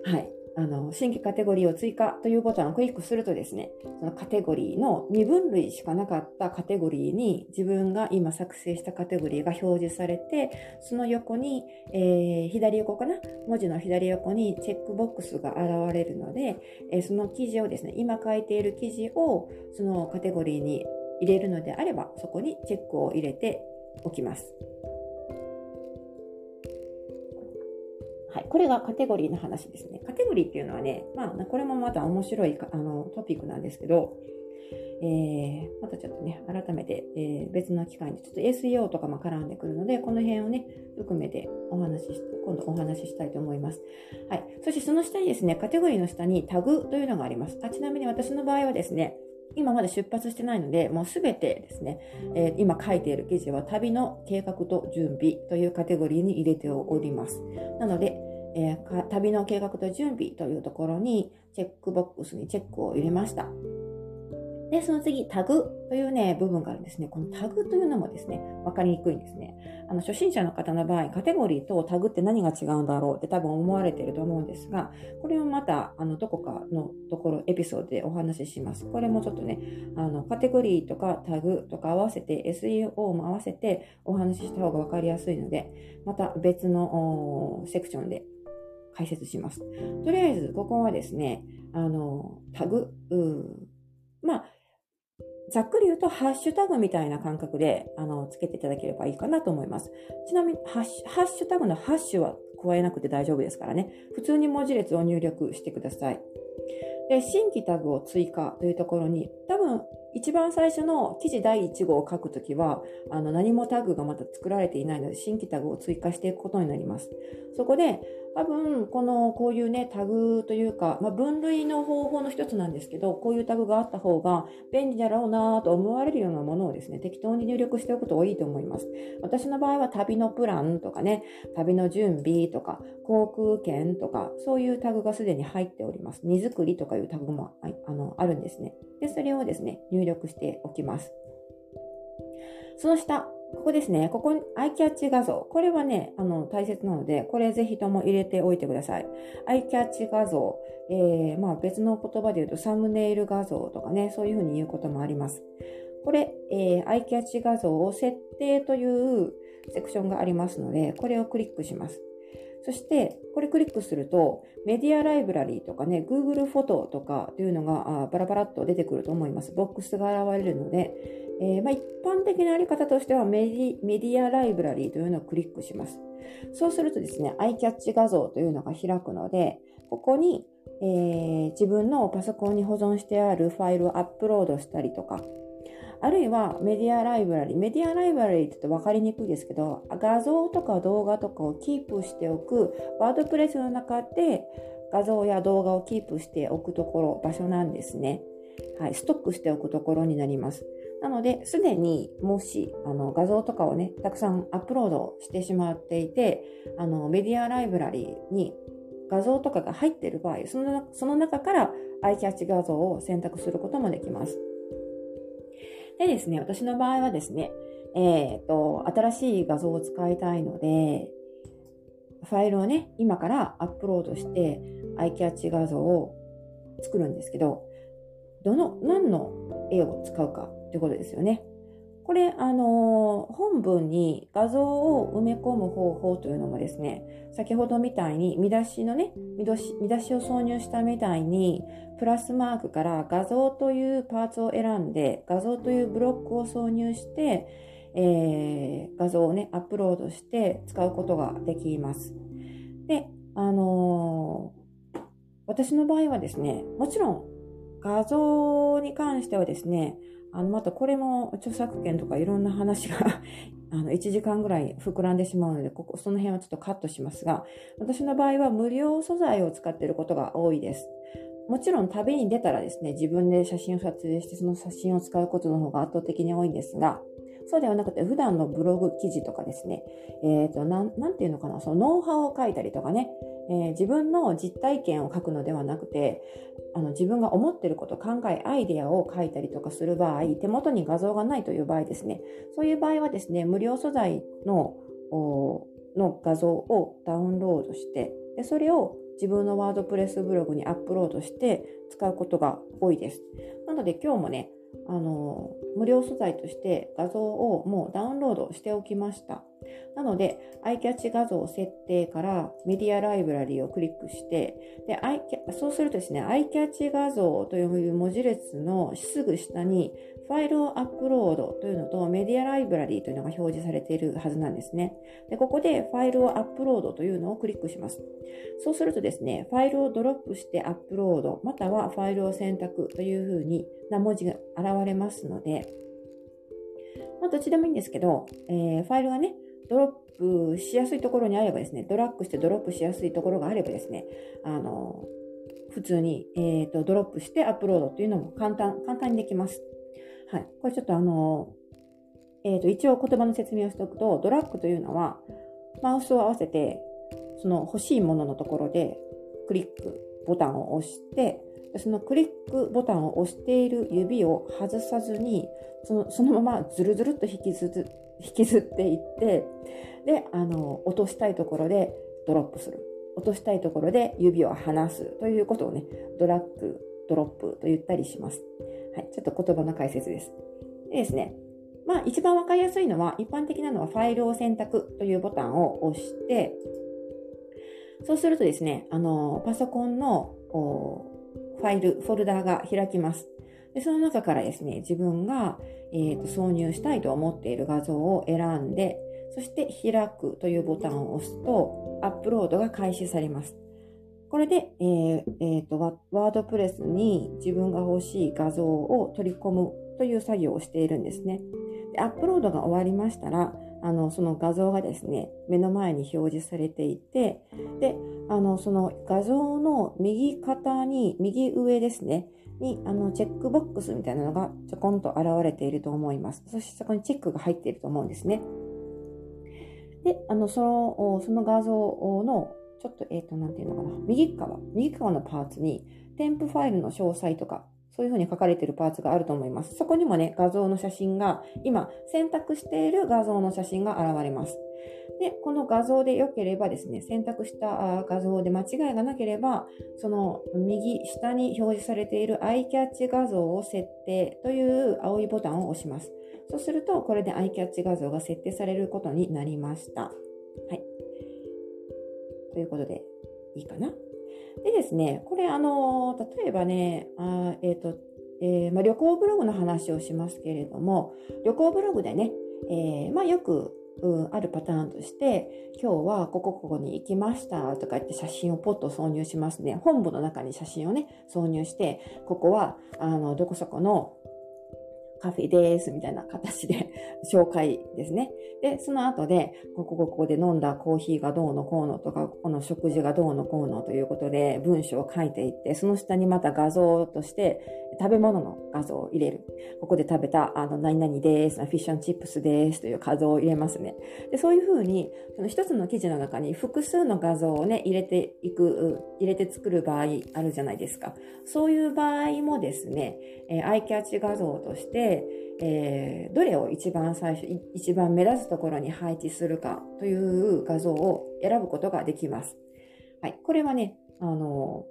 はい。あの、新規カテゴリーを追加というボタンをクリックするとですね、そのカテゴリーの2分類しかなかったカテゴリーに自分が今作成したカテゴリーが表示されて、その横に、えー、左横かな？文字の左横にチェックボックスが現れるので、えー、その記事をですね、今書いている記事をそのカテゴリーに入れるのであれば、そこにチェックを入れておきます。はい。これがカテゴリーの話ですね。カテゴリーっていうのはね、まあ、これもまた面白いあのトピックなんですけど、えー、またちょっとね、改めて、えー、別の機会に、ちょっと SEO とかも絡んでくるので、この辺をね、含めてお話しし、今度お話ししたいと思います。はい。そしてその下にですね、カテゴリーの下にタグというのがあります。あちなみに私の場合はですね、今まだ出発してないので、もうすべてですね、えー、今書いている記事は旅の計画と準備というカテゴリーに入れております。なので、えー、旅の計画と準備というところにチェックボックスにチェックを入れました。で、その次、タグというね、部分があるんですね。このタグというのもですね、わかりにくいんですね。あの、初心者の方の場合、カテゴリーとタグって何が違うんだろうって多分思われていると思うんですが、これをまた、あの、どこかのところ、エピソードでお話しします。これもちょっとね、あの、カテゴリーとかタグとか合わせて、SEO も合わせてお話しした方がわかりやすいので、また別のセクションで解説します。とりあえず、ここはですね、あの、タグ、まあ、ざっくり言うと、ハッシュタグみたいな感覚で、あの、つけていただければいいかなと思います。ちなみにハッシュ、ハッシュタグのハッシュは加えなくて大丈夫ですからね。普通に文字列を入力してください。で、新規タグを追加というところに、多分、一番最初の記事第1号を書くときは、あの何もタグがまだ作られていないので、新規タグを追加していくことになります。そこで、多分、この、こういうね、タグというか、まあ、分類の方法の一つなんですけど、こういうタグがあった方が便利だろうなと思われるようなものをですね、適当に入力しておくといいと思います。私の場合は旅のプランとかね、旅の準備とか、航空券とか、そういうタグがすでに入っております。荷造りとかいうタグもあのあるんですね。で、それをですね、入力しておきます。その下、ここですね。ここにアイキャッチ画像。これはね、あの、大切なので、これぜひとも入れておいてください。アイキャッチ画像。えー、まあ別の言葉で言うとサムネイル画像とかね、そういうふうに言うこともあります。これ、えー、アイキャッチ画像を設定というセクションがありますので、これをクリックします。そして、これクリックすると、メディアライブラリーとかね、Google フォトとかというのがあバラバラっと出てくると思います。ボックスが現れるので、えー、まあ、一般的なあり方としてはメディアライブラリーというのをクリックします。そうするとですね、アイキャッチ画像というのが開くので、ここに、えー、自分のパソコンに保存してあるファイルをアップロードしたりとか、あるいはメディアライブラリー。メディアライブラリって言って分かりにくいですけど、画像とか動画とかをキープしておく、ワードプレスの中で画像や動画をキープしておくところ、場所なんですね。はい、ストックしておくところになります。なので、すでにもしあの画像とかをね、たくさんアップロードしてしまっていて、あのメディアライブラリに画像とかが入っている場合、そのその中からアイキャッチ画像を選択することもできます。でですね、私の場合はですね、えっ、ー、と、新しい画像を使いたいので、ファイルをね、今からアップロードして、アイキャッチ画像を作るんですけど、どの、何の絵を使うかということですよね。これ、あのー、本文に画像を埋め込む方法というのもですね、先ほどみたいに見出しのね、見出し見出しを挿入したみたいに、プラスマークから画像というパーツを選んで、画像というブロックを挿入して、えー、画像をね、アップロードして使うことができます。で、あのー、私の場合はですね、もちろん画像に関してはですね、あの、またこれも著作権とかいろんな話が <laughs> あの、1時間ぐらい膨らんでしまうので、ここ、その辺はちょっとカットしますが、私の場合は無料素材を使っていることが多いです。もちろん旅に出たらですね、自分で写真を撮影してその写真を使うことの方が圧倒的に多いんですが、そうではなくて、普段のブログ記事とかですね、えっ、ー、と、なん、なんていうのかな、そのノウハウを書いたりとかね、えー、自分の実体験を書くのではなくて、あの、自分が思ってること、考え、アイデアを書いたりとかする場合、手元に画像がないという場合ですね、そういう場合はですね、無料素材の、の画像をダウンロードして、でそれを自分のワードプレスブログにアップロードして使うことが多いです。なので今日もね、あの、無料素材として画像をもうダウンロードしておきました。なので、アイキャッチ画像設定からメディアライブラリーをクリックして、で、アイキャそうするとですね、アイキャッチ画像という文字列のすぐ下にファイルをアップロードというのとメディアライブラリーというのが表示されているはずなんですね。で、ここでファイルをアップロードというのをクリックします。そうするとですね、ファイルをドロップしてアップロード、またはファイルを選択というふうにな文字が現れますので、まあ、どっちでもいいんですけど、えー、ファイルがね、ドロップしやすいところにあればですね、ドラッグしてドロップしやすいところがあればですね、あの、普通に、えーと、ドロップしてアップロードというのも簡単、簡単にできます。はい。これちょっとあの、えっ、ー、と、一応言葉の説明をしておくと、ドラッグというのは、マウスを合わせて、その欲しいもののところで、クリック、ボタンを押して、そのクリックボタンを押している指を外さずに、そのそのままずるずるっと引きず引きずっていって、で、あの、落としたいところでドロップする。落としたいところで指を離すということをね、ドラッグ、ドロップと言ったりします。はい、ちょっと言葉の解説です。でですね、まあ一番わかりやすいのは、一般的なのはファイルを選択というボタンを押して、そうするとですね、あの、パソコンのファイル、フォルダーが開きます。でその中からですね、自分が、えーと、挿入したいと思っている画像を選んで、そして開くというボタンを押すと、アップロードが開始されます。これで、えーえーと、ワードプレスに自分が欲しい画像を取り込むという作業をしているんですね。でアップロードが終わりましたら、あの、その画像がですね、目の前に表示されていて、で、あの、その画像の右肩に、右上ですね、に、あの、チェックボックスみたいなのがちょこんと現れていると思います。そしてそこにチェックが入っていると思うんですね。で、あの、その、その画像の、ちょっと、えっ、ー、と、なんていうのかな、右側、右側のパーツに、添付ファイルの詳細とか、そういうふうに書かれているパーツがあると思います。そこにもね、画像の写真が、今、選択している画像の写真が現れます。で、この画像で良ければですね、選択した画像で間違いがなければ、その右下に表示されているアイキャッチ画像を設定という青いボタンを押します。そうすると、これでアイキャッチ画像が設定されることになりました。はい。ということで、いいかな？でですね、これあの、例えばね、あえっ、ー、と、えー、まあ、旅行ブログの話をしますけれども、旅行ブログでね、えー、まあ、よく、うん、あるパターンとして、今日はここここに行きましたとか言って写真をポッと挿入しますね。本部の中に写真をね、挿入して、ここは、あの、どこそこのカフェですみたいな形で紹介ですね。で、その後で、ここここで飲んだコーヒーがどうのこうのとか、この食事がどうのこうのということで文章を書いていって、その下にまた画像として食べ物の画像を入れる。ここで食べた、あの、何々です、フィッシュチップスですという画像を入れますね。で、そういうふうに、その一つの記事の中に複数の画像をね、入れていく、入れて作る場合あるじゃないですか。そういう場合もですね、えー、アイキャッチ画像として、えー、どれを一番最初、一番目立つところに配置するかという画像を選ぶことができます。はい。これはね、あの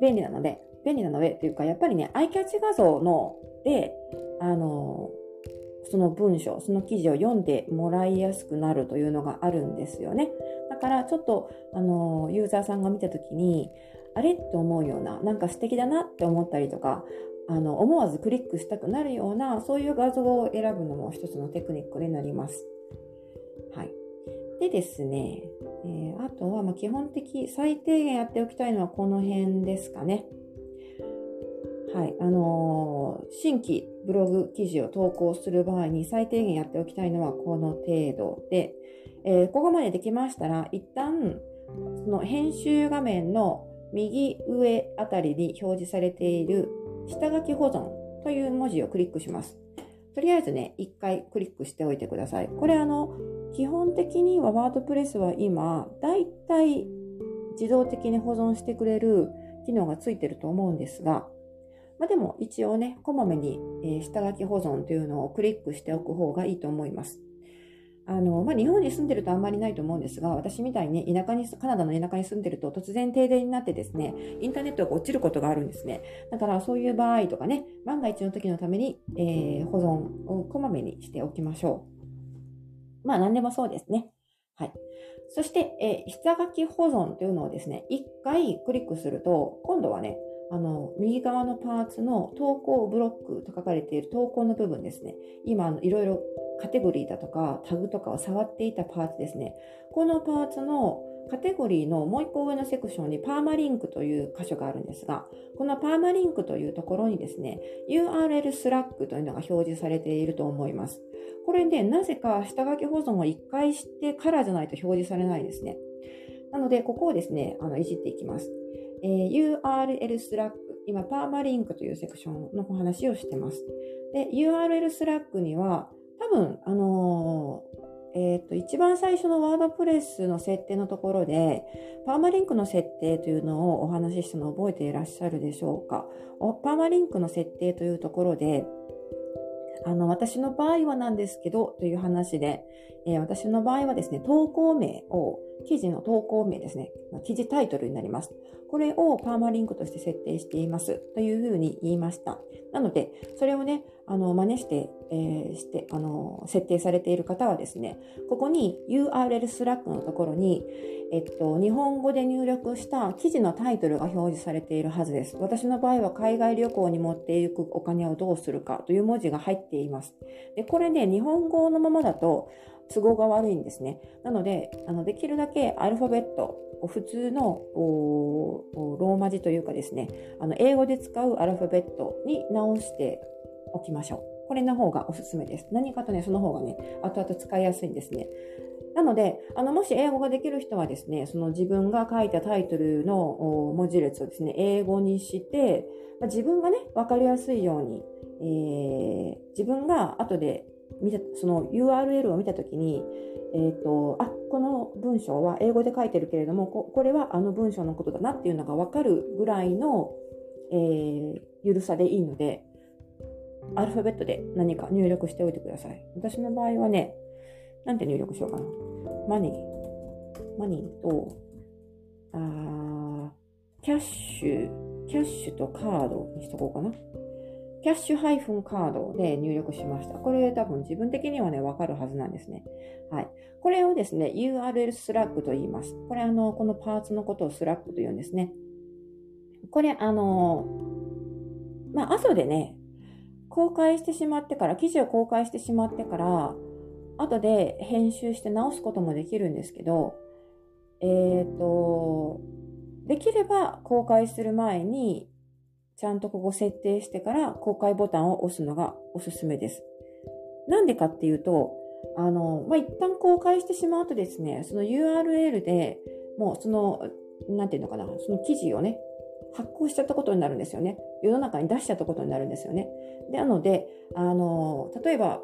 ー、便利なので、便利なのでっていうか、やっぱりね、アイキャッチ画像ので、あのー、その文章、その記事を読んでもらいやすくなるというのがあるんですよね。だからちょっと、あのユーザーさんが見たときに、あれ？って思うような、なんか素敵だなって思ったりとか、あの思わずクリックしたくなるようなそういう画像を選ぶのも一つのテクニックになります。はい、でですね、えー、あとはま基本的最低限やっておきたいのはこの辺ですかね。はい、あのー、新規ブログ記事を投稿する場合に最低限やっておきたいのはこの程度で、えー、ここまでできましたら一旦その編集画面の右上あたりに表示されている下書き保存という文字をクリックします。とりあえずね、一回クリックしておいてください。これあの、基本的にはワードプレスは今、だいたい自動的に保存してくれる機能がついてると思うんですが、まあ、でも一応ね、こまめに、え下書き保存というのをクリックしておく方がいいと思います。あの、まあ、日本に住んでるとあんまりないと思うんですが、私みたいに田舎に、カナダの田舎に住んでると突然停電になってですね、インターネットが落ちることがあるんですね。だからそういう場合とかね、万が一の時のために、えー、保存をこまめにしておきましょう。まあ何でもそうですね。はい。そして、えー、下書き保存というのをですね、一回クリックすると、今度はね、あの、右側のパーツの投稿ブロックと書かれている投稿の部分ですね。今、いろいろカテゴリーだとかタグとかを触っていたパーツですね。このパーツのカテゴリーのもう一個上のセクションにパーマリンクという箇所があるんですが、このパーマリンクというところにですね、URL スラックというのが表示されていると思います。これで、なぜか下書き保存を1回してからじゃないと表示されないですね。なので、ここをですね、あのいじっていきます。えー、URL スラッグ、今、パーマリンクというセクションのお話をしてます。で、URL スラッグには、多分、あのー、えっ、ー、と、一番最初のワードプレスの設定のところで、パーマリンクの設定というのをお話ししたのを覚えていらっしゃるでしょうか。パーマリンクの設定というところで、あの、私の場合はなんですけど、という話で、えー、私の場合はですね、投稿名を、記事の投稿名ですね、記事タイトルになります。これをパーマリンクとして設定していますというふうに言いました。なので、それをね、あの、真似して、えー、して、あの、設定されている方はですね、ここに URL スラックのところに、えっと、日本語で入力した記事のタイトルが表示されているはずです。私の場合は海外旅行に持っていくお金をどうするかという文字が入っています。で、これね、日本語のままだと都合が悪いんですね。なので、あのできるだけアルファベット、普通のローマ字というかですね、あの英語で使うアルファベットに直しておきましょう。これの方がおすすめです。何かとね、その方がね、後々使いやすいんですね。なので、あの、もし英語ができる人はですね、その自分が書いたタイトルの文字列をですね、英語にして、ま、自分がね、わかりやすいように、えー、自分が後で見た、その URL を見たときに、え、ー、と、あ、この文章は英語で書いてるけれども、ここれはあの文章のことだなっていうのがわかるぐらいの、えー、ゆるさでいいので、アルファベットで何か入力しておいてください。私の場合はね、なんて入力しようかな。マニー。マニーと、あキャッシュ、キャッシュとカードにしとこうかな。キャッシュハイフンカードで入力しました。これ多分自分的にはね、わかるはずなんですね。はい。これをですね、URL スラッグと言います。これあの、このパーツのことをスラッグと言うんですね。これあの、まあ、後でね、公開してしまってから、記事を公開してしまってから、後で編集して直すこともできるんですけど、えっ、ー、と、できれば公開する前に、ちゃんとここ設定してから公開ボタンを押すのがおすすめです。なんでかっていうと、あの、まあ、一旦公開してしまうとですね、その URL でもうその、なんていうのかな、その記事をね、発行しちゃったことになるんですよね。世の中に出しちゃったことになるんですよね。なので、あの、例えば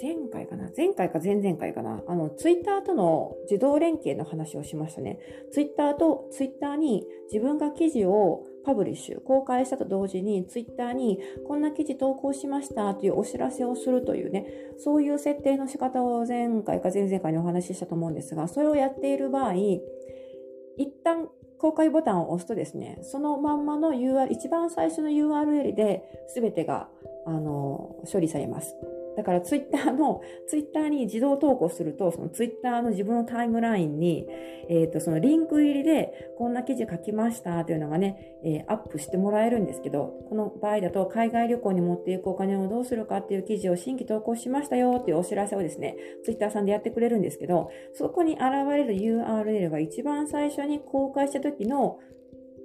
前回かな前回か前々回かなあの、ツイッターとの自動連携の話をしましたね。ツイッターと、ツイッターに自分が記事をパブリッシュ、公開したと同時に、ツイッターにこんな記事投稿しましたというお知らせをするというね、そういう設定の仕方を前回か前々回にお話ししたと思うんですが、それをやっている場合、一旦公開ボタンを押すとですね、そのまんまの UR、一番最初の URL で全てが、あの、処理されます。だからツイッターの、ツイッターに自動投稿すると、そのツイッターの自分のタイムラインに、えっ、ー、と、そのリンク入りで、こんな記事書きましたというのがね、えー、アップしてもらえるんですけど、この場合だと、海外旅行に持っていくお金をどうするかっていう記事を新規投稿しましたよっていうお知らせをですね、ツイッターさんでやってくれるんですけど、そこに現れる URL が一番最初に公開した時の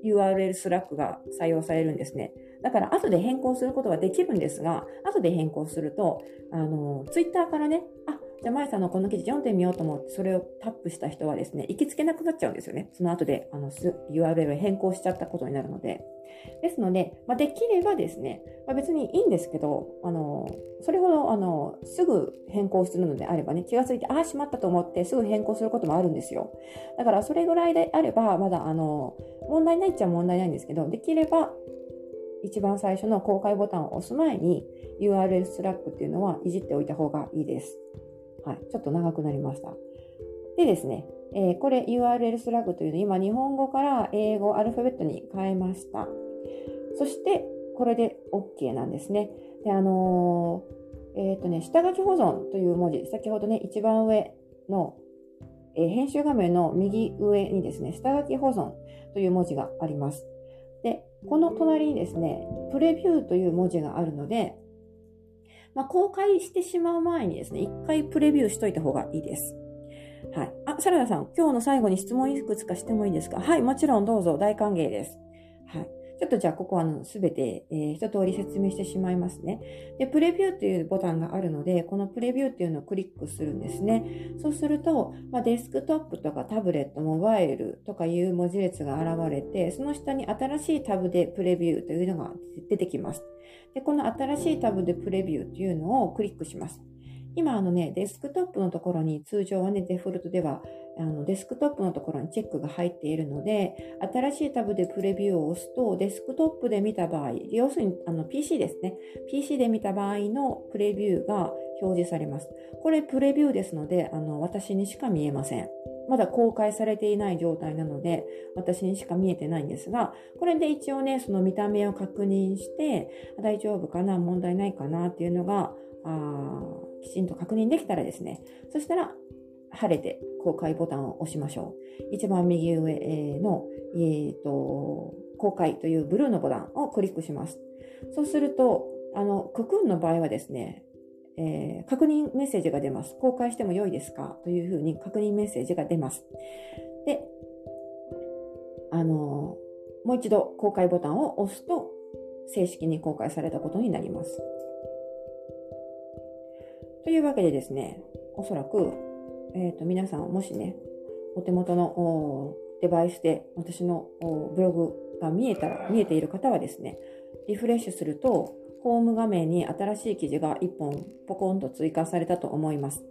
URL スラックが採用されるんですね。だから後で変更することができるんですが、後で変更すると、あの、ツイッターからね、あ、じゃあ、まさんのこの記事読んでみようと思って、それをタップした人はですね、行きつけなくなっちゃうんですよね。その後で、あの、URL 変更しちゃったことになるので。ですので、まあ、できればですね、まあ、別にいいんですけど、あの、それほど、あの、すぐ変更するのであればね、気がついて、ああ、しまったと思ってすぐ変更することもあるんですよ。だから、それぐらいであれば、まだ、あの、問題ないっちゃ問題ないんですけど、できれば、一番最初の公開ボタンを押す前に URL スラックっていうのはいじっておいた方がいいです。はい。ちょっと長くなりました。でですね、えー、これ URL スラックというの今日本語から英語アルファベットに変えました。そしてこれで OK なんですね。で、あのー、えっ、ー、とね、下書き保存という文字、先ほどね、一番上の、えー、編集画面の右上にですね、下書き保存という文字があります。で、この隣にですね、プレビューという文字があるので、まあ、公開してしまう前にですね、一回プレビューしといた方がいいです。はい。あ、サラダさん、今日の最後に質問いくつかしてもいいですか？はい、もちろんどうぞ、大歓迎です。はい。ちょっとじゃあここはあの全て、えー、一通り説明してしまいますね。で、プレビューというボタンがあるので、このプレビューっていうのをクリックするんですね。そうすると、まあ、デスクトップとかタブレット、モバイルとかいう文字列が現れて、その下に新しいタブでプレビューというのが出てきます。で、この新しいタブでプレビューというのをクリックします。今あのね、デスクトップのところに通常はね、デフォルトではあのデスクトップのところにチェックが入っているので、新しいタブでプレビューを押すと、デスクトップで見た場合、要するにあの PC ですね。PC で見た場合のプレビューが表示されます。これプレビューですので、あの私にしか見えません。まだ公開されていない状態なので、私にしか見えてないんですが、これで一応ね、その見た目を確認して、大丈夫かな、問題ないかなっていうのが、あきちんと確認できたらですね、そしたら晴れて公開ボタンを押しましょう。一番右上の、えーと、公開というブルーのボタンをクリックします。そうすると、あの、ククンの場合はですね、えー、確認メッセージが出ます。公開しても良いですか？というふうに確認メッセージが出ます。で、あの、もう一度公開ボタンを押すと、正式に公開されたことになります。というわけでですね、おそらく、え、ー、と、皆さん、もしね、お手元のデバイスで私のブログが見えたら、見えている方はですね、リフレッシュすると、ホーム画面に新しい記事が1本ポコンと追加されたと思います。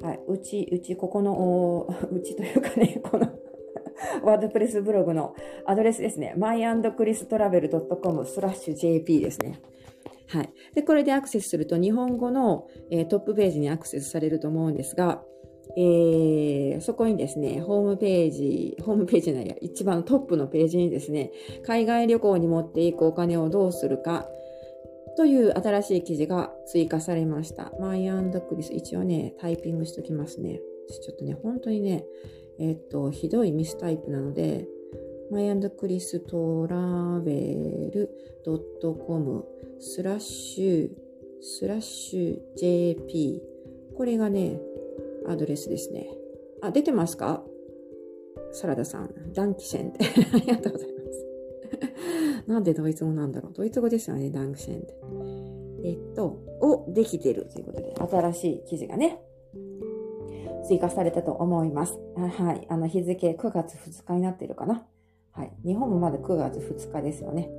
はい。うち、うち、ここの、<laughs> うちというかね、<laughs> この <laughs> ワードプレスブログのアドレスですね。myandchristravel.com スラッシュ jp ですね。はい。で、これでアクセスすると日本語の、えー、トップページにアクセスされると思うんですが、えー、そこにですね、ホームページ、ホームページじゃないや、一番トップのページにですね、海外旅行に持っていくお金をどうするかという新しい記事が追加されました。マイアンドクリス、一応ね、タイピングしときますね。ちょっとね、本当にね、えっと、ひどいミスタイプなので、マイアンドクリストラベル .com スラッシュスラッシュ JP これがね、アドレスですね。あ、出てますか？サラダさん。ダンキシェンって。<laughs> ありがとうございます。<laughs> なんでドイツ語なんだろう？ドイツ語ですよね、ダンキシェンって。えっと、をできてるということで、新しい記事がね、追加されたと思います。はい。あの、日付9月2日になってるかな。はい。日本もまだ9月2日ですよね。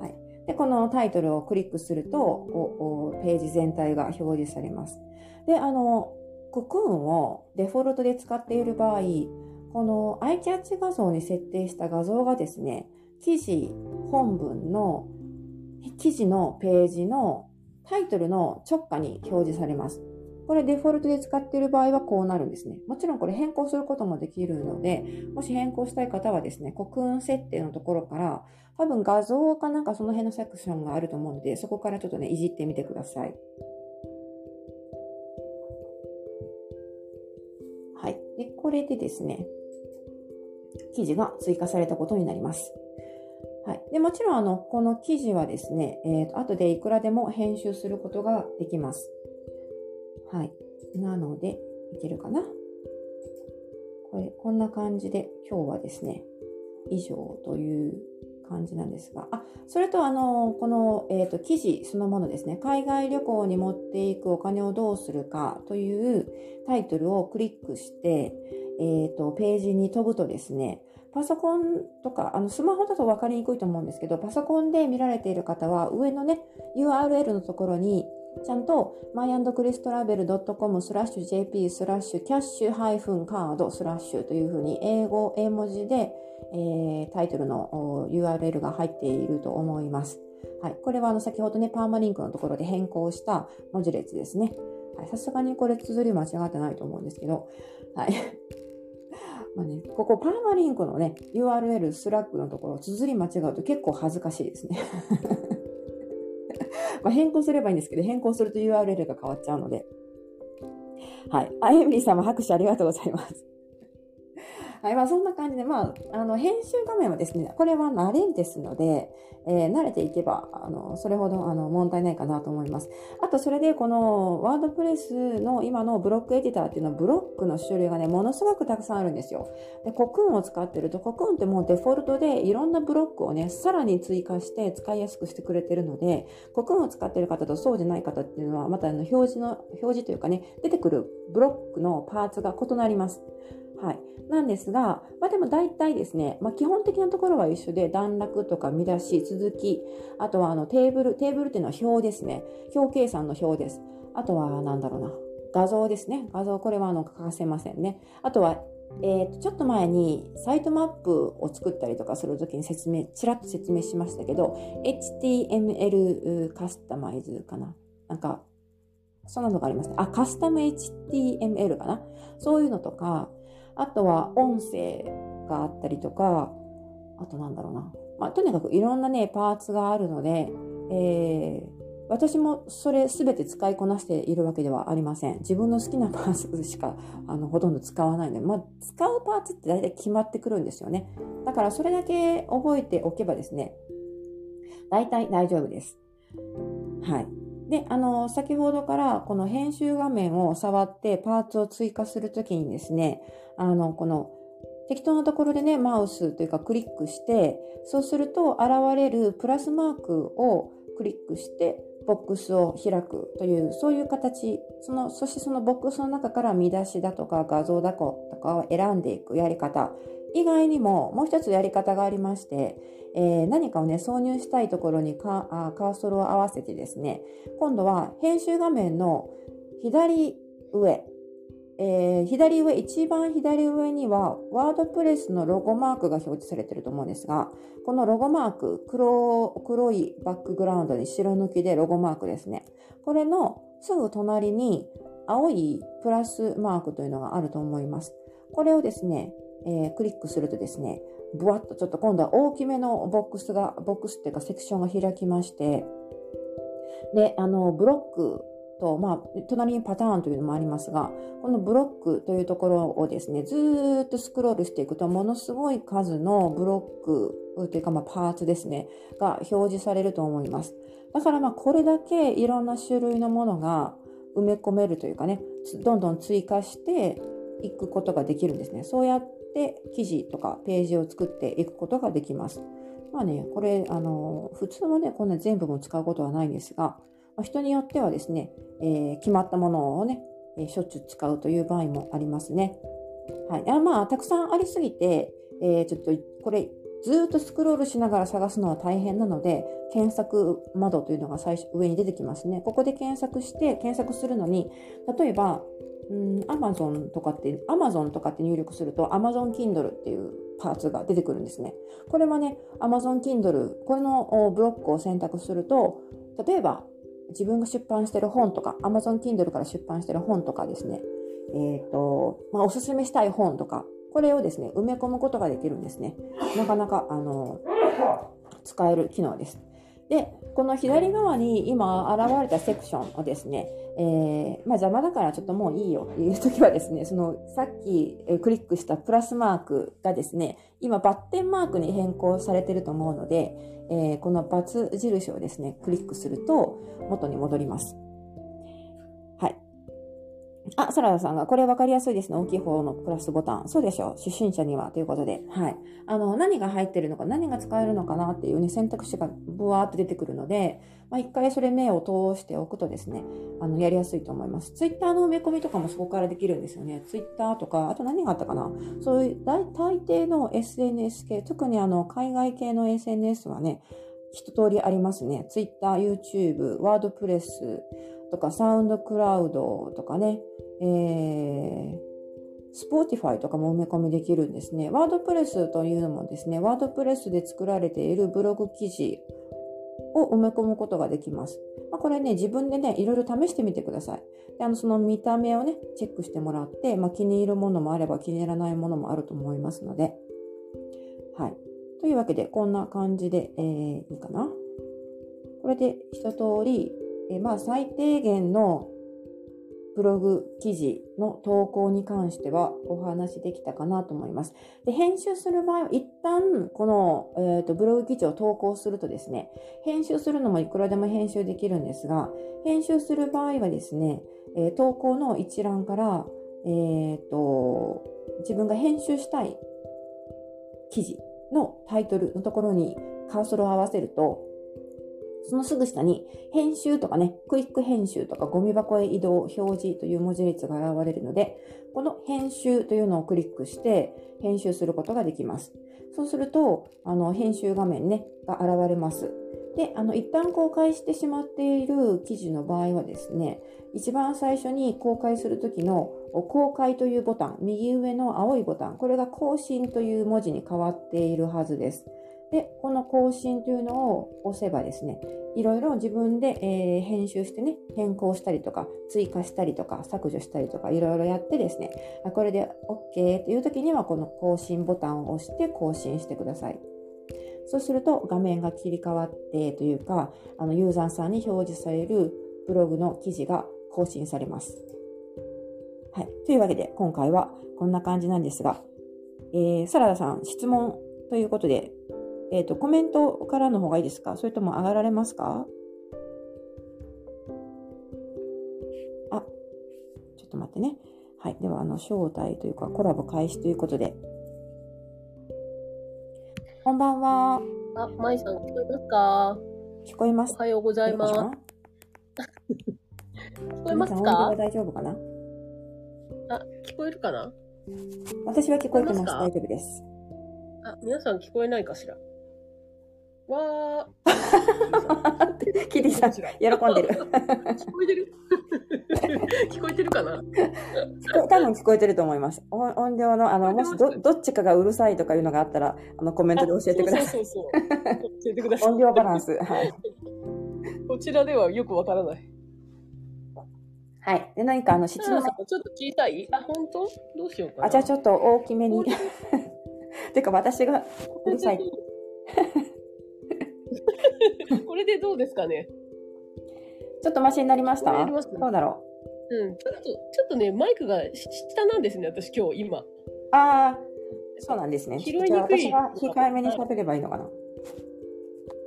はい。で、このタイトルをクリックすると、こう、ページ全体が表示されます。で、あの、コクーンをデフォルトで使っている場合、このアイキャッチ画像に設定した画像がですね、記事本文の記事のページのタイトルの直下に表示されます。これデフォルトで使っている場合はこうなるんですね。もちろんこれ変更することもできるので、もし変更したい方はですね、国運設定のところから、多分画像かなんかその辺のセクションがあると思うので、そこからちょっとね、いじってみてください。はい。で、これでですね、記事が追加されたことになります。はい。で、もちろん、あの、この記事はですね、えっ、ー、と、後でいくらでも編集することができます。はい。なので、いけるかな？これ、こんな感じで今日はですね、以上という感じなんですが、あ、それとあの、この、えっ、ー、と、記事そのものですね、海外旅行に持っていくお金をどうするかというタイトルをクリックして、えっ、ー、と、ページに飛ぶとですね、パソコンとか、あの、スマホだと分かりにくいと思うんですけど、パソコンで見られている方は、上のね、URL のところに、ちゃんと myandchristravel.com スラッシュ jp スラッシュキャッシュハイフンカードスラッシュというふうに英語、英文字で、えー、タイトルの URL が入っていると思います。はい。これはあの先ほどね、パーマリンクのところで変更した文字列ですね。さすがにこれ綴り間違ってないと思うんですけど、はい。<laughs> まあね、ここパーマリンクのね、URL スラックのところ、綴り間違うと結構恥ずかしいですね。<laughs> <laughs> まあ、変更すればいいんですけど、変更すると URL が変わっちゃうので。はい。あ、エミリーさんも拍手ありがとうございます。はい。まあ、そんな感じで、まあ、あの、編集画面はですね、これは慣れですので、えー、慣れていけば、あの、それほど、あの、問題ないかなと思います。あと、それで、この、ワードプレスの今のブロックエディターっていうのは、ブロックの種類がね、ものすごくたくさんあるんですよ。で、コクーンを使ってると、コクーンってもうデフォルトでいろんなブロックをね、さらに追加して使いやすくしてくれてるので、コクーンを使ってる方とそうじゃない方っていうのは、またあの、表示の、表示というかね、出てくるブロックのパーツが異なります。はい。なんですが、まあでも大体ですね、まあ基本的なところは一緒で、段落とか見出し、続き、あとはあのテーブル、テーブルっていうのは表ですね。表計算の表です。あとはなんだろうな、画像ですね。画像、これはあの欠かせませんね。あとは、えっ、ー、と、ちょっと前にサイトマップを作ったりとかするときに説明、ちらっと説明しましたけど、HTML カスタマイズかな。なんか、そんなのがありますね。あ、カスタム HTML かな。そういうのとか、あとは音声があったりとか、あとなんだろうな。まあ、とにかくいろんなね、パーツがあるので、えー、私もそれ全て使いこなしているわけではありません。自分の好きなパーツしかあのほとんど使わないので、まあ、使うパーツって大体決まってくるんですよね。だからそれだけ覚えておけばですね、大体大丈夫です。はい。で、あの、先ほどからこの編集画面を触ってパーツを追加するときにですね、あの、この適当なところでね、マウスというかクリックして、そうすると現れるプラスマークをクリックして、ボックスを開くという、そういう形、その、そしてそのボックスの中から見出しだとか画像だとかを選んでいくやり方。以外にももう一つやり方がありまして、えー、何かをね、挿入したいところにカあカーソルを合わせてですね、今度は編集画面の左上、えー、左上、一番左上には、ワードプレスのロゴマークが表示されていると思うんですが、このロゴマーク、黒、黒いバックグラウンドに白抜きでロゴマークですね。これのすぐ隣に青いプラスマークというのがあると思います。これをですね、えー、クリックするとですね、ブワッとちょっと今度は大きめのボックスが、ボックスっていうかセクションが開きまして、で、あの、ブロックと、まあ、隣にパターンというのもありますが、このブロックというところをですね、ずっとスクロールしていくと、ものすごい数のブロックというか、まあ、パーツですね、が表示されると思います。だから、まあ、これだけいろんな種類のものが埋め込めるというかね、どんどん追加していくことができるんですね。そうやって記事とかページを作っていくことができます。まあね、これ、あの、普通はね、こんな全部も使うことはないんですが、ま、人によってはですね、えー、決まったものをね、えー、しょっちゅう使うという場合もありますね。はい。あまあ、たくさんありすぎて、えー、ちょっとこれ、ずっとスクロールしながら探すのは大変なので、検索窓というのが最初上に出てきますね。ここで検索して、検索するのに、例えば、うん、Amazon とかって、Amazon とかって入力すると Amazon Kindle っていうパーツが出てくるんですね。これはね、Amazon Kindle、これのブロックを選択すると、例えば自分が出版してる本とか、Amazon Kindle から出版してる本とかですね、えっ、ー、と、まあ、おすすめしたい本とか、これをですね、埋め込むことができるんですね。なかなか、あの、使える機能です。で、この左側に今現れたセクションをですね、えー、まあ邪魔だからちょっともういいよっていう時はですね、そのさっきクリックしたプラスマークがですね、今バッテンマークに変更されていると思うので、えー、この×印をですね、クリックすると元に戻ります。あ、サラダさんが、これ分かりやすいですね。大きい方のプラスボタン。そうでしょう。初心者には。ということで。はい。あの、何が入ってるのか、何が使えるのかなっていうね、選択肢がブワーっと出てくるので、まあ、一回それ目を通しておくとですね、あの、やりやすいと思います。ツイッターの埋め込みとかもそこからできるんですよね。ツイッターとか、あと何があったかな。そういう大、大抵の SNS 系、特にあの、海外系の SNS はね、一通りありますね。ツイッター、YouTube、ワードプレス、とか、サウンドクラウドとかね、えー、スポーティファイとかも埋め込みできるんですね。ワードプレスというのもですね、ワードプレスで作られているブログ記事を埋め込むことができます。まあ、これね、自分でね、いろいろ試してみてください。であのその見た目をね、チェックしてもらって、まあ、気に入るものもあれば気に入らないものもあると思いますので。はい。というわけで、こんな感じで、えー、いいかな。これで一通り、えまあ、最低限のブログ記事の投稿に関してはお話できたかなと思います。で、編集する場合は一旦この、えーと、ブログ記事を投稿するとですね、編集するのもいくらでも編集できるんですが、編集する場合はですね、えー、投稿の一覧から、えーと自分が編集したい記事のタイトルのところにカーソルを合わせると、そのすぐ下に、編集とかね、クイック編集とかゴミ箱へ移動、表示という文字列が現れるので、この編集というのをクリックして編集することができます。そうすると、あの、編集画面ね、が現れます。で、あの、一旦公開してしまっている記事の場合はですね、一番最初に公開するときの公開というボタン、右上の青いボタン、これが更新という文字に変わっているはずです。で、この更新というのを押せばですね、いろいろ自分で、えー、編集してね、変更したりとか、追加したりとか、削除したりとか、いろいろやってですね、あこれで OK という時には、この更新ボタンを押して更新してください。そうすると画面が切り替わってというか、あのユーザーさんに表示されるブログの記事が更新されます。はい。というわけで、今回はこんな感じなんですが、えー、サラダさん、質問ということで、えっ、ー、と、コメントからの方がいいですか？それとも上がられますか？あ、ちょっと待ってね。はい。では、あの、招待というか、コラボ開始ということで。こんばんは。あ、まいさん、聞こえますか？聞こえます。おはようございます。聞こえますか？は大丈夫かな？あ、聞こえるかな？私は聞こえてます。大丈夫です。あ、皆さん聞こえないかしら？わキティさん、喜んでる。聞こえてる聞こえてるかな？多分聞こえてると思います。音音量の、あの、もしどどっちかがうるさいとかいうのがあったら、あの、コメントで教えてください。そうそうそうそう。教えてください。音量バランス。はい。こちらではよくわからない。はい。で、何かあの、質問ちょっと小さい？あ、本当？どうしようかな。あ、じゃあちょっと大きめに。<laughs> てか、私がうるさい。<laughs> <laughs> これでどうですかね？ちょっとマシになりました？ねどうだろう？ん。ちょっと、ちょっとね、マイクがし下なんですね、私今日、今。うああ、そうなんですね。拾いにくい私が控えめに喋ればいいのかな？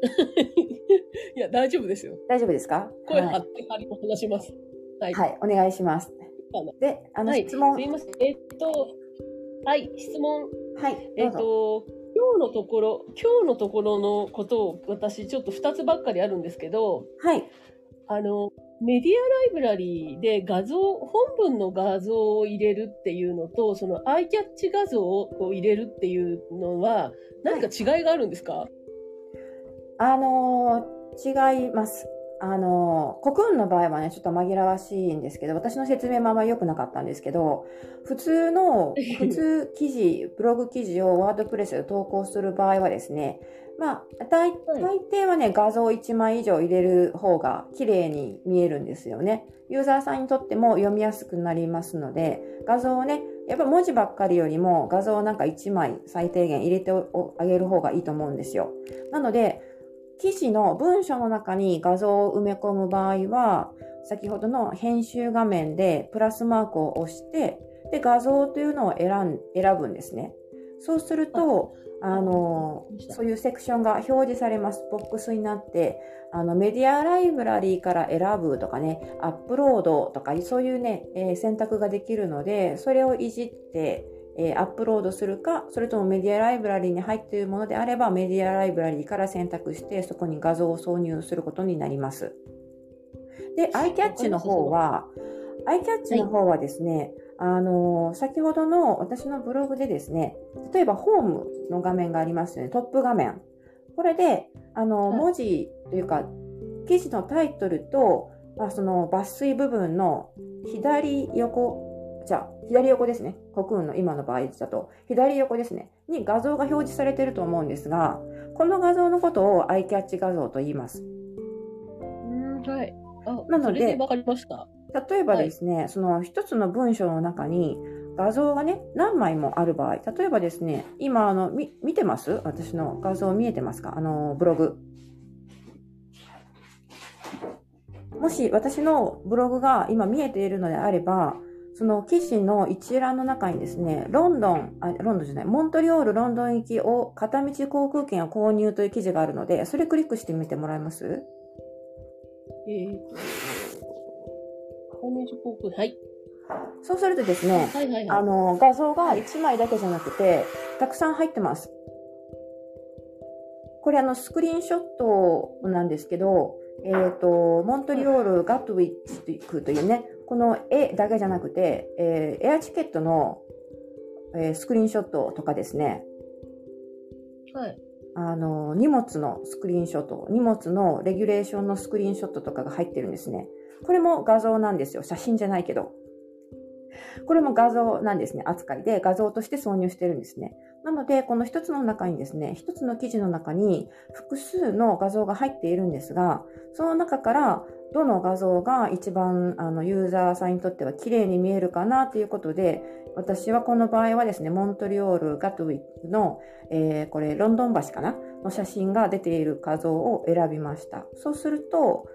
<laughs> いや、大丈夫ですよ。大丈夫ですか？はい声張っ、て、張りも話します。はい。はい、お願いします。で、あの、はい質問。すいません。えっと、はい、質問。はい、えっどうぞ。と、今日のところ、今日のところのことを私ちょっと2つばっかりあるんですけど、はい、あの、メディアライブラリーで画像、本文の画像を入れるっていうのと、そのアイキャッチ画像を入れるっていうのは、何か違いがあるんですか、あのー違います。あのー、コクーンの場合はね、ちょっと紛らわしいんですけど、私の説明もあんまり良くなかったんですけど、普通の、普通記事、ブログ記事をワードプレスで投稿する場合はですね、まあ、大大抵はね、画像1枚以上入れる方が綺麗に見えるんですよね。ユーザーさんにとっても読みやすくなりますので、画像をね、やっぱ文字ばっかりよりも画像をなんか1枚最低限入れてあげる方がいいと思うんですよ。なので、記事の文章の中に画像を埋め込む場合は、先ほどの編集画面でプラスマークを押して、で、画像というのを選ん選ぶんですね。そうすると、あの、そういうセクションが表示されます。ボックスになって、あの、メディアライブラリーから選ぶとかね、アップロードとか、そういうね、えー選択ができるので、それをいじって、えーアップロードするか、それともメディアライブラリーに入っているものであれば、メディアライブラリーから選択して、そこに画像を挿入することになります。で、iCatch の方は、iCatch の方はですね、あのー先ほどの私のブログでですね、例えばホームの画面がありますよね、トップ画面。これで、あのーはい文字というか、記事のタイトルと、まあ、その抜粋部分の左横、じゃあ、左横ですね。コクーンの今の場合だと、左横ですね。に画像が表示されていると思うんですが、この画像のことを iCatch 画像と言います。うん、はい。あ、なのでそれで分かりました。例えばですね、その一つの文章の中に画像がね、何枚もある場合、例えばですね、今、あの、み、見てます？私の画像見えてますか？あの、ブログ。もし私のブログが今見えているのであれば、その記事の一覧の中にですね、ロンドン、あ、ロンドンじゃない、モントリオール、ロンドン行きを片道航空券を購入という記事があるので、それクリックしてみてもらえます？えー航空、はい。そうするとですね、はいはいはい。あの、画像が1枚だけじゃなくて、たくさん入ってます。これあの、スクリーンショットなんですけど、えっ、と、モントリオール、ガットウィッチクというね、この絵だけじゃなくて、えーエアチケットの、えースクリーンショットとかですね、はい。あの、荷物のスクリーンショット、荷物のレギュレーションのスクリーンショットとかが入ってるんですね。これも画像なんですよ。写真じゃないけど。これも画像なんですね。扱いで画像として挿入してるんですね。なので、この一つの中にですね、一つの記事の中に複数の画像が入っているんですが、その中からどの画像が一番あのユーザーさんにとっては綺麗に見えるかなということで、私はこの場合はですね、モントリオール、ガトウィックの、えーこれロンドン橋かな？の写真が出ている画像を選びました。そうすると、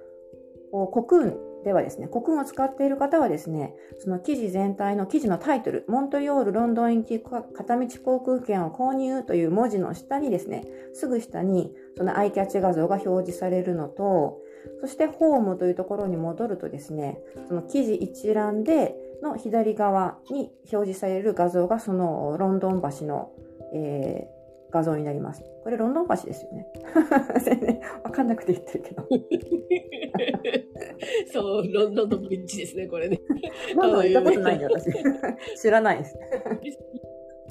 おコクーンではですね、コクーンを使っている方はですね、その記事全体の記事のタイトル、モントリオール、ロンドン行き片道航空券を購入という文字の下にですね、すぐ下にそのアイキャッチ画像が表示されるのと、そしてホームというところに戻るとですね、その記事一覧での左側に表示される画像がそのロンドン橋の、えー画像になります。これロンドン橋ですよね。全 <laughs> 然わかんなくて言ってるけど。<laughs> そう、ロンドンのブリッジですね、これね。ロンドン行ったことないんで、私。<laughs> 知らないです。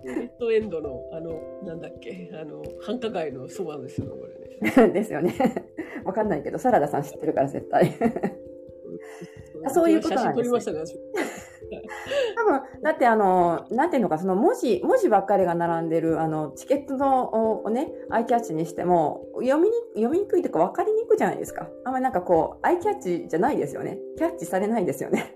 レッドエンドの、あの、なんだっけ、あの、繁華街のそばですよね、これね。<laughs> ですよね。<laughs> わかんないけど、サラダさん知ってるから絶対。そういうことなんです、写真撮りましたね、<laughs> 多分、だってあの、なんていうのか、その文字、文字ばっかりが並んでる、あの、チケットのをね、アイキャッチにしても、読みに、読みにくいとか分かりにくいじゃないですか。あんまりなんかこう、アイキャッチじゃないですよね。キャッチされないですよね。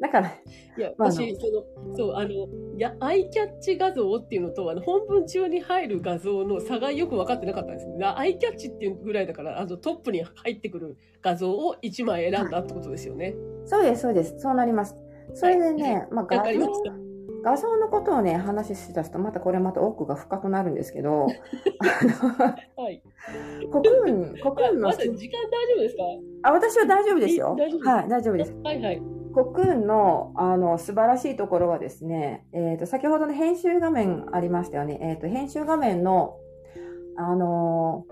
だから、いや、私、その、そう、あの、いや、アイキャッチ画像っていうのと、あの、本文中に入る画像の差がよく分かってなかったんですね。アイキャッチっていうぐらいだから、あの、トップに入ってくる画像を1枚選んだってことですよね。そうです、そうです。そうなります。それでね、まあ、画像、画像のことをね、話し出すと、またこれまた奥が深くなるんですけど、<laughs> はい。国運、国運の。まだ時間大丈夫ですか？あ、私は大丈夫ですよ。はい、大丈夫です。はいはい。国運のあの素晴らしいところはですね、えーと、先ほどの編集画面ありましたよね。えーと、編集画面の、あの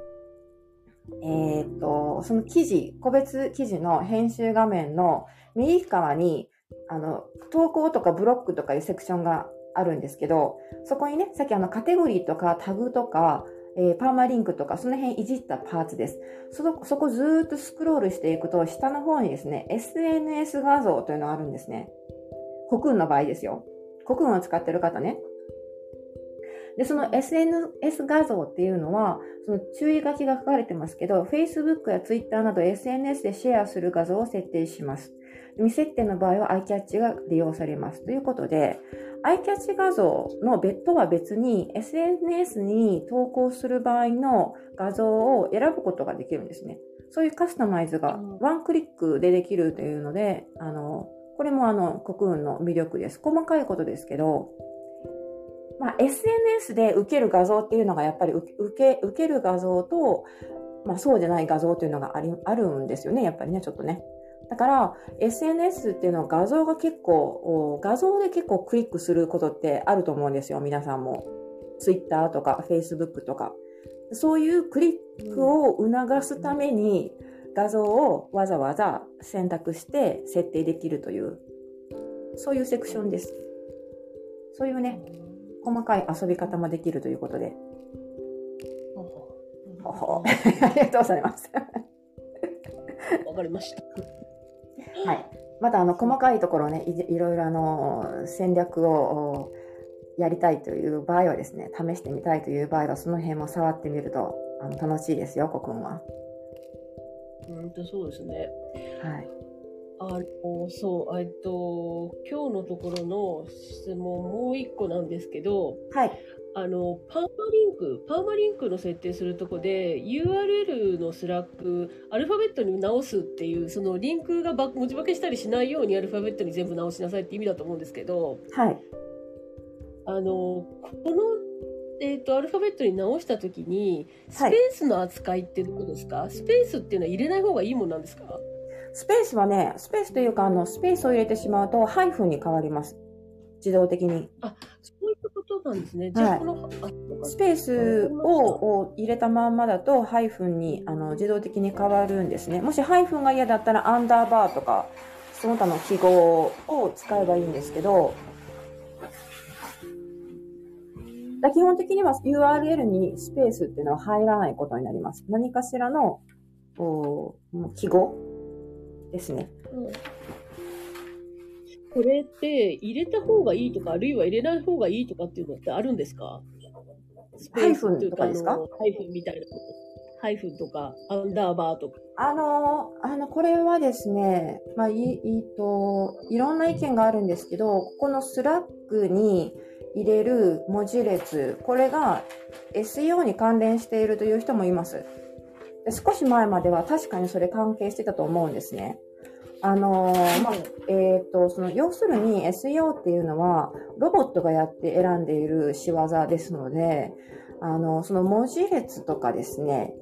ー、えーと、その記事、個別記事の編集画面の右側にあの投稿とかブロックとかいうセクションがあるんですけど、そこにね、さっきあのカテゴリーとかタグとか、えー、パーマリンクとか、その辺いじったパーツです。そこ、そこずっとスクロールしていくと、下の方にですね、SNS 画像というのがあるんですね。コクーンの場合ですよ。コクーンを使ってる方ね。で、その SNS 画像っていうのは、その注意書きが書かれてますけど、Facebook や Twitter など SNS でシェアする画像を設定します。未設定の場合は iCatch が利用されます。ということで、iCatch 画像の別途は別に SNS に投稿する場合の画像を選ぶことができるんですね。そういうカスタマイズがワンクリックでできるというので、あの、これもあの、国運の魅力です。細かいことですけど、まあ、SNS で受ける画像っていうのがやっぱり受け、受ける画像と、まあ、そうじゃない画像っていうのがあり、あるんですよね。やっぱりね、ちょっとね。だから SNS っていうのは画像が結構、画像で結構クリックすることってあると思うんですよ、皆さんも。Twitter とか Facebook とか。そういうクリックを促すために画像をわざわざ選択して設定できるという、そういうセクションです。そういうね、細かい遊び方もできるということで。<laughs> ありがとうございます。<laughs> わかりました。はい。またあの細かいところねい、いろいろあの戦略をやりたいという場合はですね、試してみたいという場合は、その辺も触ってみるとあの楽しいですよ、コくんは。うんと、そうですね。はい。あの、そう、えっと、今日のところの質問もう一個なんですけど、はい。あの、パーマリンク、パーマリンクの設定するとこで、URL のスラック、アルファベットに直すっていう、そのリンクが文字化けしたりしないようにアルファベットに全部直しなさいって意味だと思うんですけど、はい。あの、この、えっ、ー、と、アルファベットに直したときに、スペースの扱いってどうですか、はい、スペースっていうのは入れない方がいいもんなんですか？スペースはね、スペースというか、あの、スペースを入れてしまうと、ハイフンに変わります。自動的に。あ、そうなんですね。じゃあ、この、スペースを入れたまんまだと、ハイフンにあの自動的に変わるんですね。もしハイフンが嫌だったら、アンダーバーとか、その他の記号を使えばいいんですけど、だ基本的には URL にスペースっていうのは入らないことになります。何かしらのお記号ですね。うんこれって入れた方がいいとか、あるいは入れない方がいいとかっていうのってあるんですか？ハイフンとかですか？ハイフンみたいなハイフンとか、アンダーバーとか。あの、あの、これはですね、まあ、い、いと、いろんな意見があるんですけど、ここのスラッグに入れる文字列、これが SEO に関連しているという人もいます。少し前までは確かにそれ関係してたと思うんですね。あのー、まあ、えっ、ー、と、その、要するに SEO っていうのは、ロボットがやって選んでいる仕業ですので、あの、その文字列とかですね、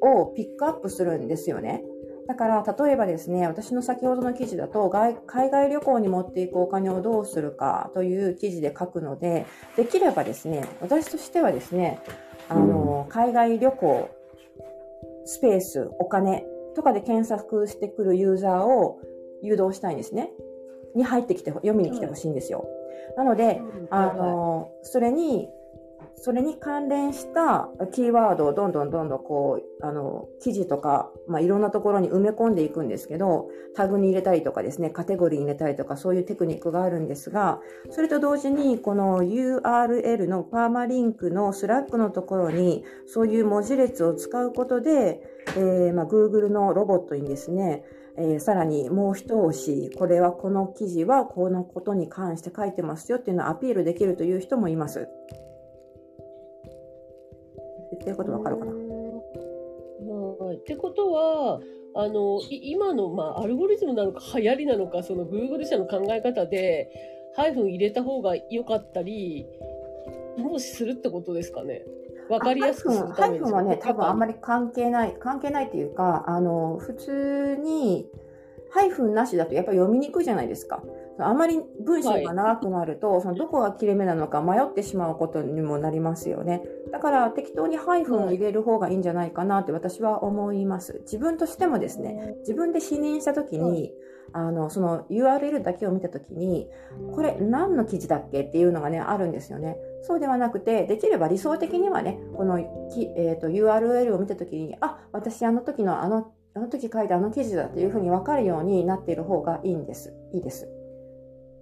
をピックアップするんですよね。だから、例えばですね、私の先ほどの記事だと、外海外旅行に持っていくお金をどうするかという記事で書くので、できればですね、私としてはですね、あの、海外旅行、スペース、お金とかで検索してくるユーザーを誘導したいんですね。に入ってきて、読みに来てほしいんですよ。なので、あの、それに、それに関連したキーワードをどんどんどんどんこう、あの、記事とか、まあ、いろんなところに埋め込んでいくんですけど、タグに入れたりとかですね、カテゴリーに入れたりとか、そういうテクニックがあるんですが、それと同時に、この URL のパーマリンクのスラッグのところに、そういう文字列を使うことで、えー、まあ、Google のロボットにですね、えー、さらにもう一押し、これはこの記事はこのことに関して書いてますよっていうのをアピールできるという人もいます。言ってることわかるかな？はい。ってことは、あの、今の、まあ、アルゴリズムなのか流行りなのか、その Google 社の考え方で、ハイフン入れた方が良かったり、もしするってことですかね？わかりやすくするために。ハイフンはね、多分あんまり。り関係ない、関係ないっていうか、あの、普通に、ハイフンなしだとやっぱり読みにくいじゃないですか。あまり文章が長くなると、そのどこが切れ目なのか迷ってしまうことにもなりますよね。だから適当にハイフンを入れる方がいいんじゃないかなって私は思います。自分としてもですね、自分で視認したときに、あの、その URL だけを見たときに、これ何の記事だっけっていうのがね、あるんですよね。そうではなくて、できれば理想的にはね、この、えー、と URL を見たときに、あ、私あの時のあの、あの時書いたあの記事だというふうにわかるようになっている方がいいんです。いいです。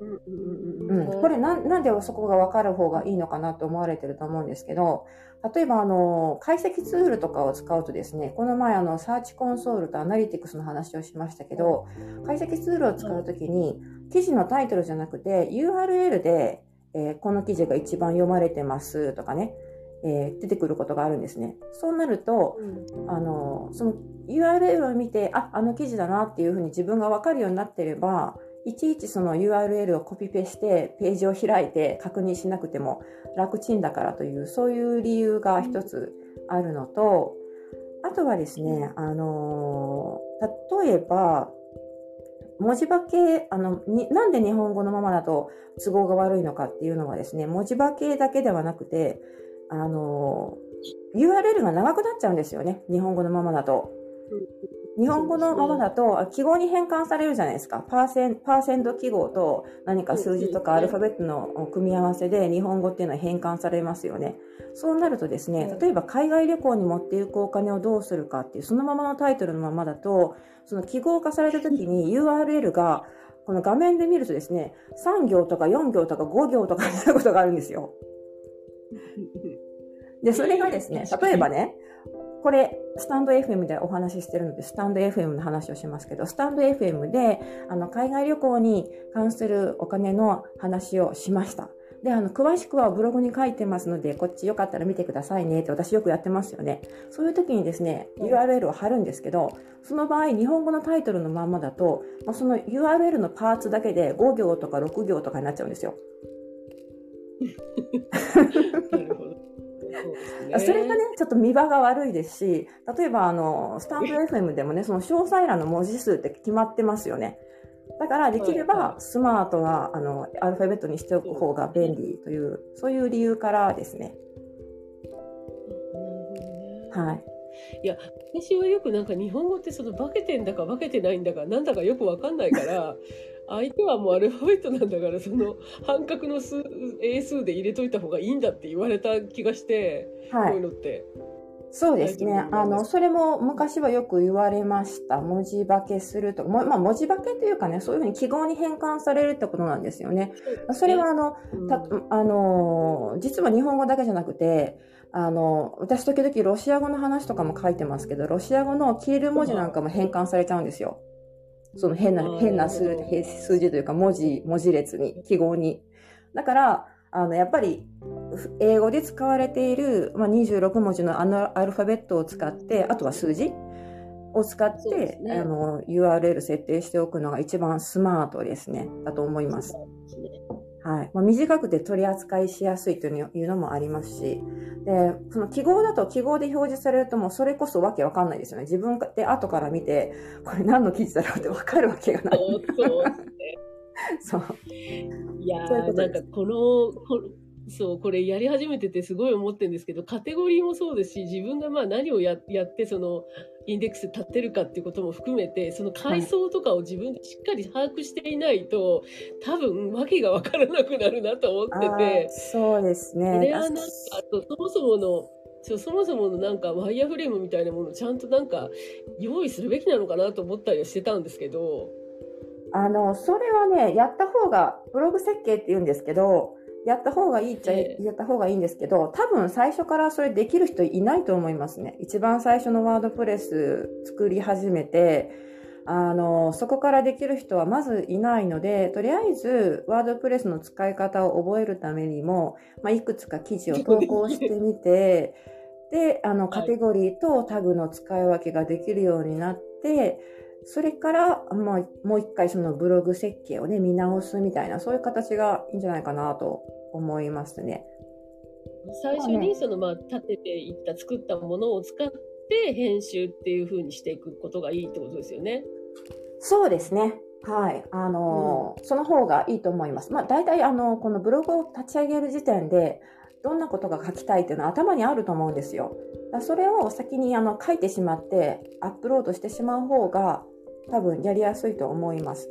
うんうんうん、うんうん。これなんなんでそこが分かる方がいいのかなと思われてると思うんですけど、例えばあの、解析ツールとかを使うとですね、この前あの、サーチコンソールとアナリティクスの話をしましたけど、解析ツールを使うときに、記事のタイトルじゃなくて、URL で、えーこの記事が一番読まれてますとかね、えー出てくることがあるんですね。そうなると、うんあの、その URL を見て、あ、あの記事だなっていうふうに自分がわかるようになってれば、いちいちその URL をコピペしてページを開いて確認しなくても楽ちんだからという、そういう理由が一つあるのと、あとはですね、あの、例えば、文字化け、あの、に、なんで日本語のままだと都合が悪いのかっていうのはですね、文字化けだけではなくて、あの、URL が長くなっちゃうんですよね。日本語のままだと。日本語のままだと、あ記号に変換されるじゃないですか。パーセン、パーセント記号と何か数字とかうんアルファベットの組み合わせで日本語っていうのは変換されますよね。そうなるとですね、例えば海外旅行に持っていくお金をどうするかっていう、そのままのタイトルのままだと、その記号化された時に URL が、この画面で見るとですね、3行とか4行とか5行とかになることがあるんですよ。で、それがですね、例えばね、これ、スタンド FM でお話ししてるので、スタンド FM の話をしますけど、スタンド FM で、あの、海外旅行に関するお金の話をしました。で、あの、詳しくはブログに書いてますので、こっちよかったら見てくださいねって私よくやってますよね。そういう時にですね、URL を貼るんですけど、その場合、日本語のタイトルのまんまだと、その URL のパーツだけで5行とか6行とかになっちゃうんですよ。<laughs> なるほど。ね。それがね、ちょっと見栄が悪いですし、例えばあの、スタンド FM でもね、その詳細欄の文字数って決まってますよね。だからできればスマートなあのアルファベットにしておく方が便利という、そういう理由からですね。はい。私はよくなんか日本語ってその化けてんだか化けてないんだかなんだかよくわかんないから、相手はもうアルファベットなんだからその半角の数英数で入れといた方がいいんだって言われた気がして、はいこういう。のって。そうですね。あの、それも昔はよく言われました。文字化けすると。もまあ、文字化けというかね、そういうふうに記号に変換されるってことなんですよね。それはあの、うんたあのー実は日本語だけじゃなくて、あの、私時々ロシア語の話とかも書いてますけど、ロシア語の消える文字なんかも変換されちゃうんですよ。その変な、変な数数字というか文字、文字列に、記号に。だから、あの、やっぱり、ふ英語で使われている、まあ、26文字のあのアルファベットを使って、あとは数字を使って、すねあの、URL 設定しておくのが一番スマートですね。だと思います。すねはい。まあ、短くて取り扱いしやすいというのもありますし、で、その記号だと記号で表示されるともうそれこそわけわかんないですよね。自分で後から見て、これ何の記事だろうってわかるわけがない。そうそう <laughs> そう。いやー、なんかこの、こそう、これやり始めててすごい思ってるんですけど、カテゴリーもそうですし、自分がまあ何をややって、その、インデックス立ってるかっていうことも含めて、その階層とかを自分でしっかり把握していないと、多分、わけがわからなくなるなと思ってて。そうですね。これはなんか、あと、そもそもの、そうそもそものなんかワイヤーフレームみたいなものをちゃんとなんか用意するべきなのかなと思ったりはしてたんですけど。あの、それはね、やった方が、ブログ設計って言うんですけど、やった方がいいっちゃ、やった方がいいんですけど、多分最初からそれできる人いないと思いますね。一番最初のワードプレス作り始めて、あの、そこからできる人はまずいないので、とりあえずワードプレスの使い方を覚えるためにも、まあ、いくつか記事を投稿してみて、<laughs> で、あの、カテゴリーとタグの使い分けができるようになって、それから、まあ、もう一回そのブログ設計をね、見直すみたいな、そういう形がいいんじゃないかなと思いますね。最初にその、まあ、立てていった、作ったものを使って編集っていうふうにしていくことがいいってことですよね。そうですね。はい。あの、うん、その方がいいと思います。まあ、大体、あの、このブログを立ち上げる時点で、どんなことが書きたいっていうのは頭にあると思うんですよ。それを先にあの書いてしまってアップロードしてしまう方が多分やりやすいと思います。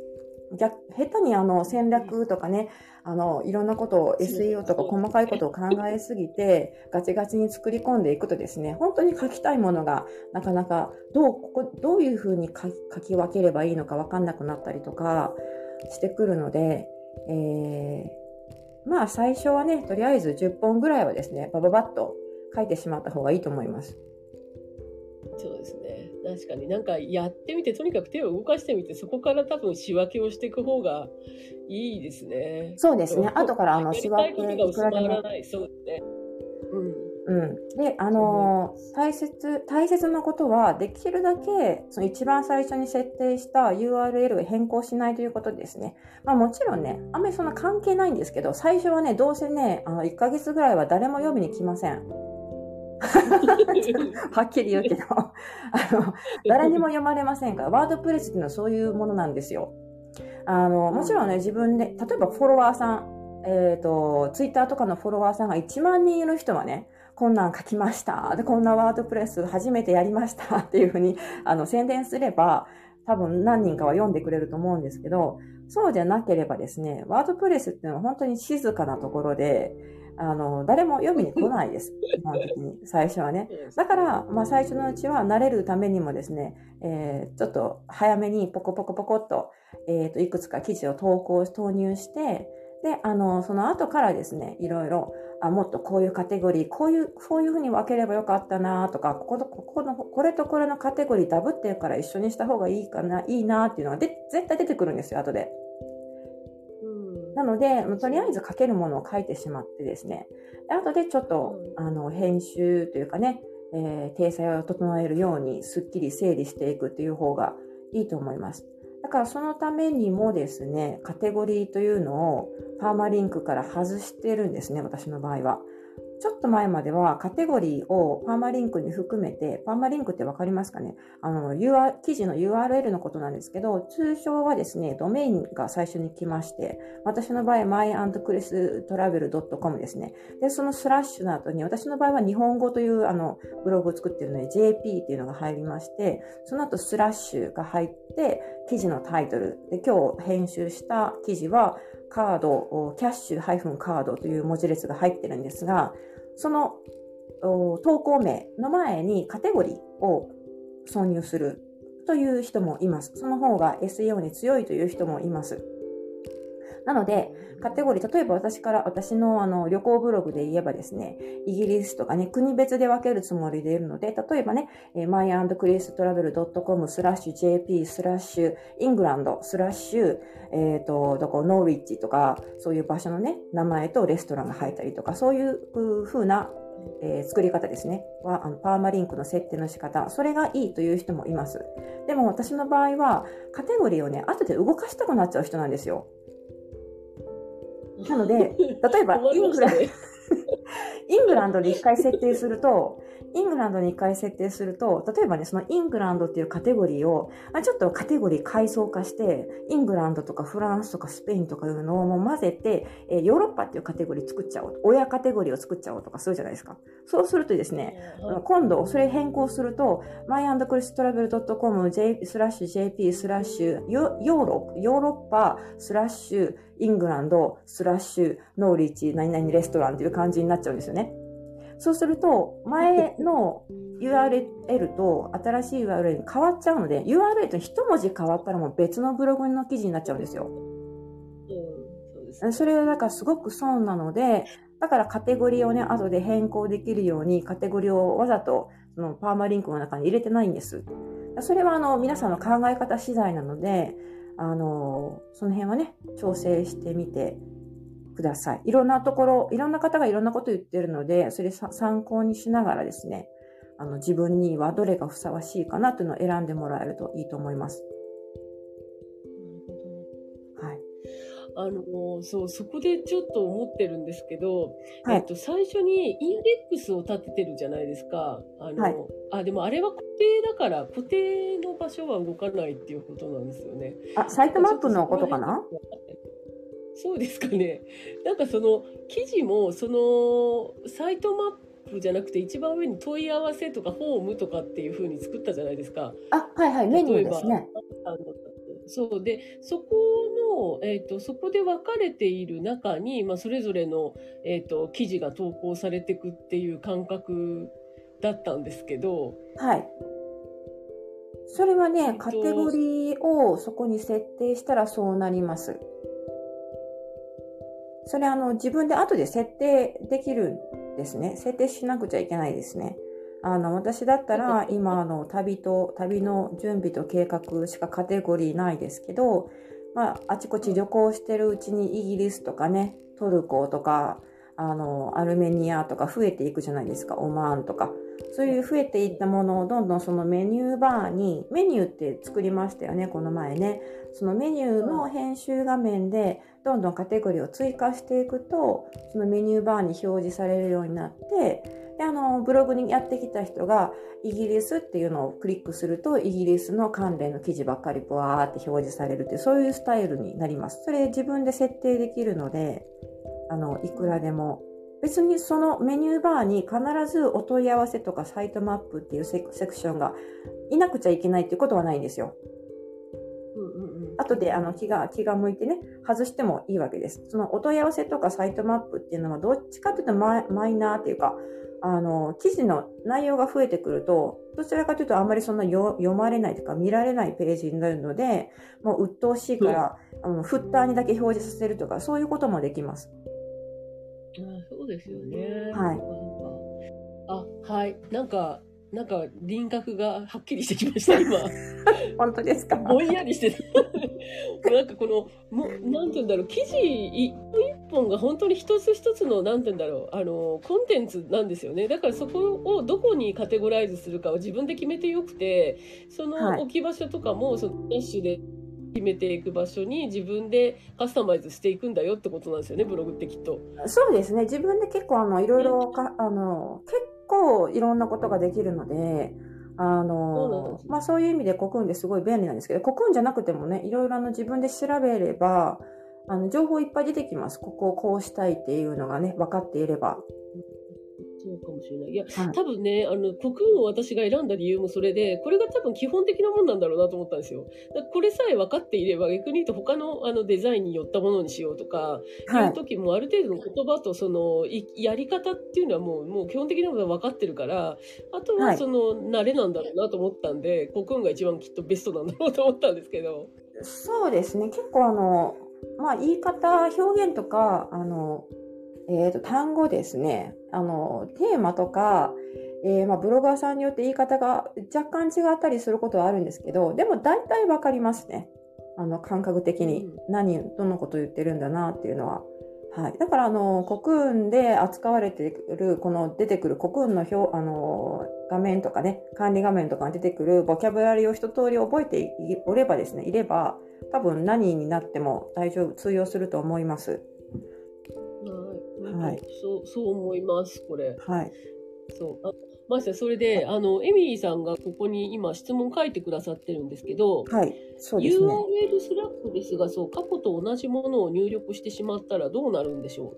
逆下手にあの戦略とかね、あの、いろんなことを SEO とか細かいことを考えすぎて、ガチガチに作り込んでいくとですね、本当に書きたいものがなかなかどう、ここ、どういうふうに書き書き分ければいいのかわかんなくなったりとかしてくるので、えー、まあ最初はね、とりあえず10本ぐらいはですね、バババッと書いてしまった方がいいと思います。そうですね。確かになんかやってみて、とにかく手を動かしてみて、そこから多分仕分けをしていく方がいいですね。そうですね。後からあの仕分け。が薄まらない。そうですね。うん。うん。で、あのー、大切、大切なことは、できるだけ、その一番最初に設定した URL を変更しないということですね。まあもちろんね、あんまりそんな関係ないんですけど、最初はね、どうせね、あの、1ヶ月ぐらいは誰も読みに来ません。<laughs> はっきり言うけど <laughs> あの、誰にも読まれませんから、ワードプレスっていうのはそういうものなんですよ。あの、もちろんね、自分で、例えばフォロワーさん、えっ、ー、と、ツイッターとかのフォロワーさんが1万人いる人はね、こんなん書きました。で、こんなワードプレス初めてやりましたっていうふうに、あの、宣伝すれば、多分何人かは読んでくれると思うんですけど、そうじゃなければですね、ワードプレスっていうのは本当に静かなところで、あの、誰も読みに来ないです。<laughs> 基本的に。最初はね。だから、まあ最初のうちは慣れるためにもですね、えー、ちょっと早めにポコポコポコっと、えっ、ー、と、いくつか記事を投稿、投入して、で、あの、その後からですね、いろいろ、あ、もっとこういうカテゴリー、こういう、こういうふうに分ければよかったなとか、ここと、ここの、これとこれのカテゴリーダブってるから一緒にした方がいいかな、いいなっていうのがで、絶対出てくるんですよ、後で。なので、とりあえず書けるものを書いてしまってですね、後でちょっと、あの、編集というかね、えー、体裁を整えるようにすっきり整理していくっていう方がいいと思います。だからそのためにもですね、カテゴリーというのをパーマリンクから外してるんですね、私の場合は。ちょっと前まではカテゴリーをパーマリンクに含めて、パーマリンクってわかりますかね？あの、UR、記事の URL のことなんですけど、通称はですね、ドメインが最初に来まして、私の場合、myandchristravel.com ですね。で、そのスラッシュの後に、私の場合は日本語というあの、ブログを作ってるので、JP っていうのが入りまして、その後スラッシュが入って、記事のタイトル。で、今日編集した記事は、カード、キャッシュカードという文字列が入ってるんですが、その投稿名の前にカテゴリーを挿入するという人もいます。その方が SEO に強いという人もいます。なので、カテゴリー、例えば私から、私のあの旅行ブログで言えばですね、イギリスとかね、国別で分けるつもりでいるので、例えばね、myandchristravel.com スラッシュ jp スラッシュイングランドスラッシュ、えっ、ー、と、どこ、ノーウィッチとか、そういう場所のね、名前とレストランが入ったりとか、そういう風なえー、作り方ですね。は、あの、パーマリンクの設定の仕方。それがいいという人もいます。でも私の場合は、カテゴリーをね、後で動かしたくなっちゃう人なんですよ。なので、例えばイングランド。イングランドで一回設定すると、イングランドに一回設定すると、例えばね、そのイングランドっていうカテゴリーを、まあ、ちょっとカテゴリー階層化して、イングランドとかフランスとかスペインとかいうのをもう混ぜて、えーヨーロッパっていうカテゴリー作っちゃおう。親カテゴリーを作っちゃおうとかするじゃないですか。そうするとですね、はい今度それ変更すると myandchristravel.com スラッシュ JP スラッシュヨヨーロヨーロッパスラッシュイングランドスラッシュノーリッチ何々レストランっていう感じになっちゃうんですよね。そうすると前の URL と新しい URL に変わっちゃうので URL と一文字変わったらもう別のブログの記事になっちゃうんですよ。うんそうですそれはだからすごく損なので、だからカテゴリーをね、後で変更できるように、カテゴリーをわざとそのパーマリンクの中に入れてないんです。それはあの皆さんの考え方次第なので、あの、その辺はね、調整してみてください。いろんなところ、いろんな方がいろんなこと言ってるので、それさ参考にしながらですね、あの自分にはどれがふさわしいかなというのを選んでもらえるといいと思います。はい。あの、そう、そこでちょっと思ってるんですけど、はいえっと、最初にインデックスを立ててるじゃないですか。あの、はいあ、でもあれは固定だから、固定の場所は動かないっていうことなんですよね。あ、サイトマップのことかな？そうですかね。なんかその記事もそのサイトマップじゃなくて一番上に問い合わせとかホームとかっていう風に作ったじゃないですか。あ、はいはい、メニューですね。そうでそこの、えー、とそこで分かれている中に、まあ、それぞれの、えー、と記事が投稿されていくっていう感覚だったんですけど、はい。それはね、とカテゴリーをそこに設定したらそうなります。それあの自分で後で設定できるんですね。設定しなくちゃいけないですね。あの、私だったら今あの旅と、旅の準備と計画しかカテゴリーないですけど、まあ、あちこち旅行してるうちにイギリスとかね、トルコとか、あの、アルメニアとか増えていくじゃないですか、オマーンとか。そういう増えていったものをどんどんそのメニューバーに、メニューって作りましたよね、この前ね。そのメニューの編集画面でどんどんカテゴリーを追加していくと、そのメニューバーに表示されるようになって、で、あの、ブログにやってきた人が、イギリスっていうのをクリックすると、イギリスの関連の記事ばっかりブワーって表示されるって、そういうスタイルになります。それ自分で設定できるので、あの、いくらでも。別にそのメニューバーに必ずお問い合わせとかサイトマップっていうセクションがいなくちゃいけないっていうことはないんですよ。うんうんうん、後であの気が気が向いてね、外してもいいわけです。そのお問い合わせとかサイトマップっていうのはどっちかというとマイナーっていうか、あの、記事の内容が増えてくると、どちらかというとあんまりそんなよ読まれないというか見られないページになるので、もう鬱陶しいから、あのフッターにだけ表示させるとか、そういうこともできます。あそうですよね。はいあ、はい。なんか、なんか輪郭がはっきりしてきました、今。<laughs> 本当ですか？ぼんやりしてた。<laughs> なんかこの、もう、なんて言うんだろう、記事一本一本が本当に一つ一つの、なんて言うんだろう、あの、コンテンツなんですよね。だからそこをどこにカテゴライズするかを自分で決めてよくて、そはいの置き場所とかも、そのダッシュで決めていく場所に自分でカスタマイズしていくんだよってことなんですよね、ブログってきっと。そうですね。自分で結構あの、いろいろか、あの、結構いろんなことができるので、あそうまあそういう意味でコクーンですごい便利なんですけど、コクーンじゃなくてもね、いろいろあの自分で調べれば、あの、情報いっぱい出てきます。ここをこうしたいっていうのがね、分かっていれば。そうかもしれない。いや、はい多分ね、あの、コクーンを私が選んだ理由もそれで、これが多分基本的なもんなんだろうなと思ったんですよ。これさえ分かっていれば、逆に言うと他のあのデザインに寄ったものにしようとか、、はいいう時もある程度の言葉とその、いやり方っていうのはもう、もう基本的なことが分かってるから、あとははいその、慣れなんだろうなと思ったんで、コクーンが一番きっとベストなんだろうと思ったんですけど。そうですね。結構あの、まあ言い方、表現とか、あの、えっ、と、単語ですね。あの、テーマとか、えーまあブロガーさんによって言い方が若干違ったりすることはあるんですけど、でも大体わかりますね。あの、感覚的にうん何、どのこと言ってるんだなっていうのは。はい。だから、あの、コクーンで扱われている、この出てくるコクーンの表、あの、画面とかね、管理画面とかに出てくるボキャブラリーを一通り覚えていおればですね、いれば、多分何になっても大丈夫、通用すると思います。はいそう、そう思います、これ。はい。そう。あ、ましてそれで、あの、エミリーさんがここに今質問書いてくださってるんですけど、はい。そうですね。URL スラッグですが、そう、過去と同じものを入力してしまったらどうなるんでしょ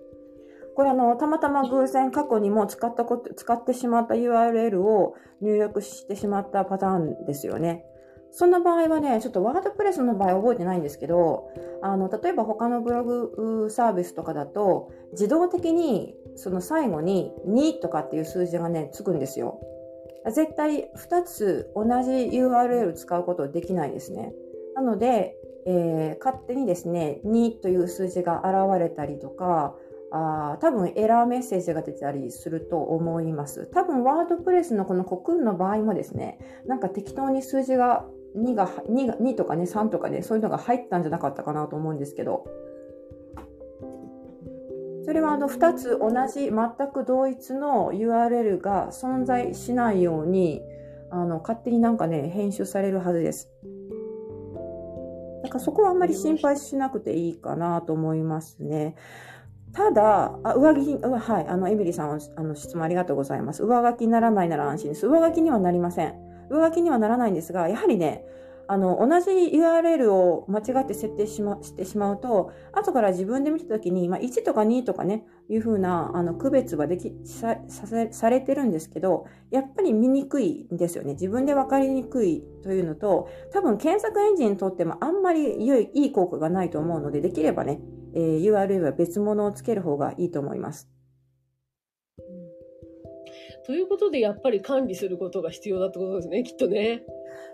これあの、たまたま偶然過去にも使ったこと、使ってしまった URL を入力してしまったパターンですよね。そんな場合はね、ちょっとワードプレスの場合覚えてないんですけど、あの、例えば他のブログサービスとかだと、自動的にその最後に2とかっていう数字がね、つくんですよ。絶対2つ同じ URL 使うことできないですね。なので、えー勝手にですね、2という数字が現れたりとか、あ多分エラーメッセージが出たりすると思います。多分ワードプレスのこのコクーンの場合もですね、なんか適当に数字が2が 2, が2とかね3とかねそういうのが入ったんじゃなかったかなと思うんですけどそれはあの2つ同じ全く同一の URL が存在しないようにあの勝手になんかね編集されるはずですだからそこはあんまり心配しなくていいかなと思いますねただ、あ上着、はい、あの、エミリーさん、あの、質問ありがとうございます。上書きにならないなら安心です。上書きにはなりません。上書きにはならないんですが、やはりね、あの、同じ URL を間違って設定しま、してしまうと、後から自分で見たときに、まあ、1とか2とかね、いうふうな、あの、区別はでき、さ、さ、されてるんですけど、やっぱり見にくいんですよね。自分で分かりにくいというのと、多分検索エンジンにとってもあんまり良い、いい効果がないと思うので、できればね、えー URL は別物をつける方がいいと思います。うということで、やっぱり管理することが必要だってことですね、きっとね。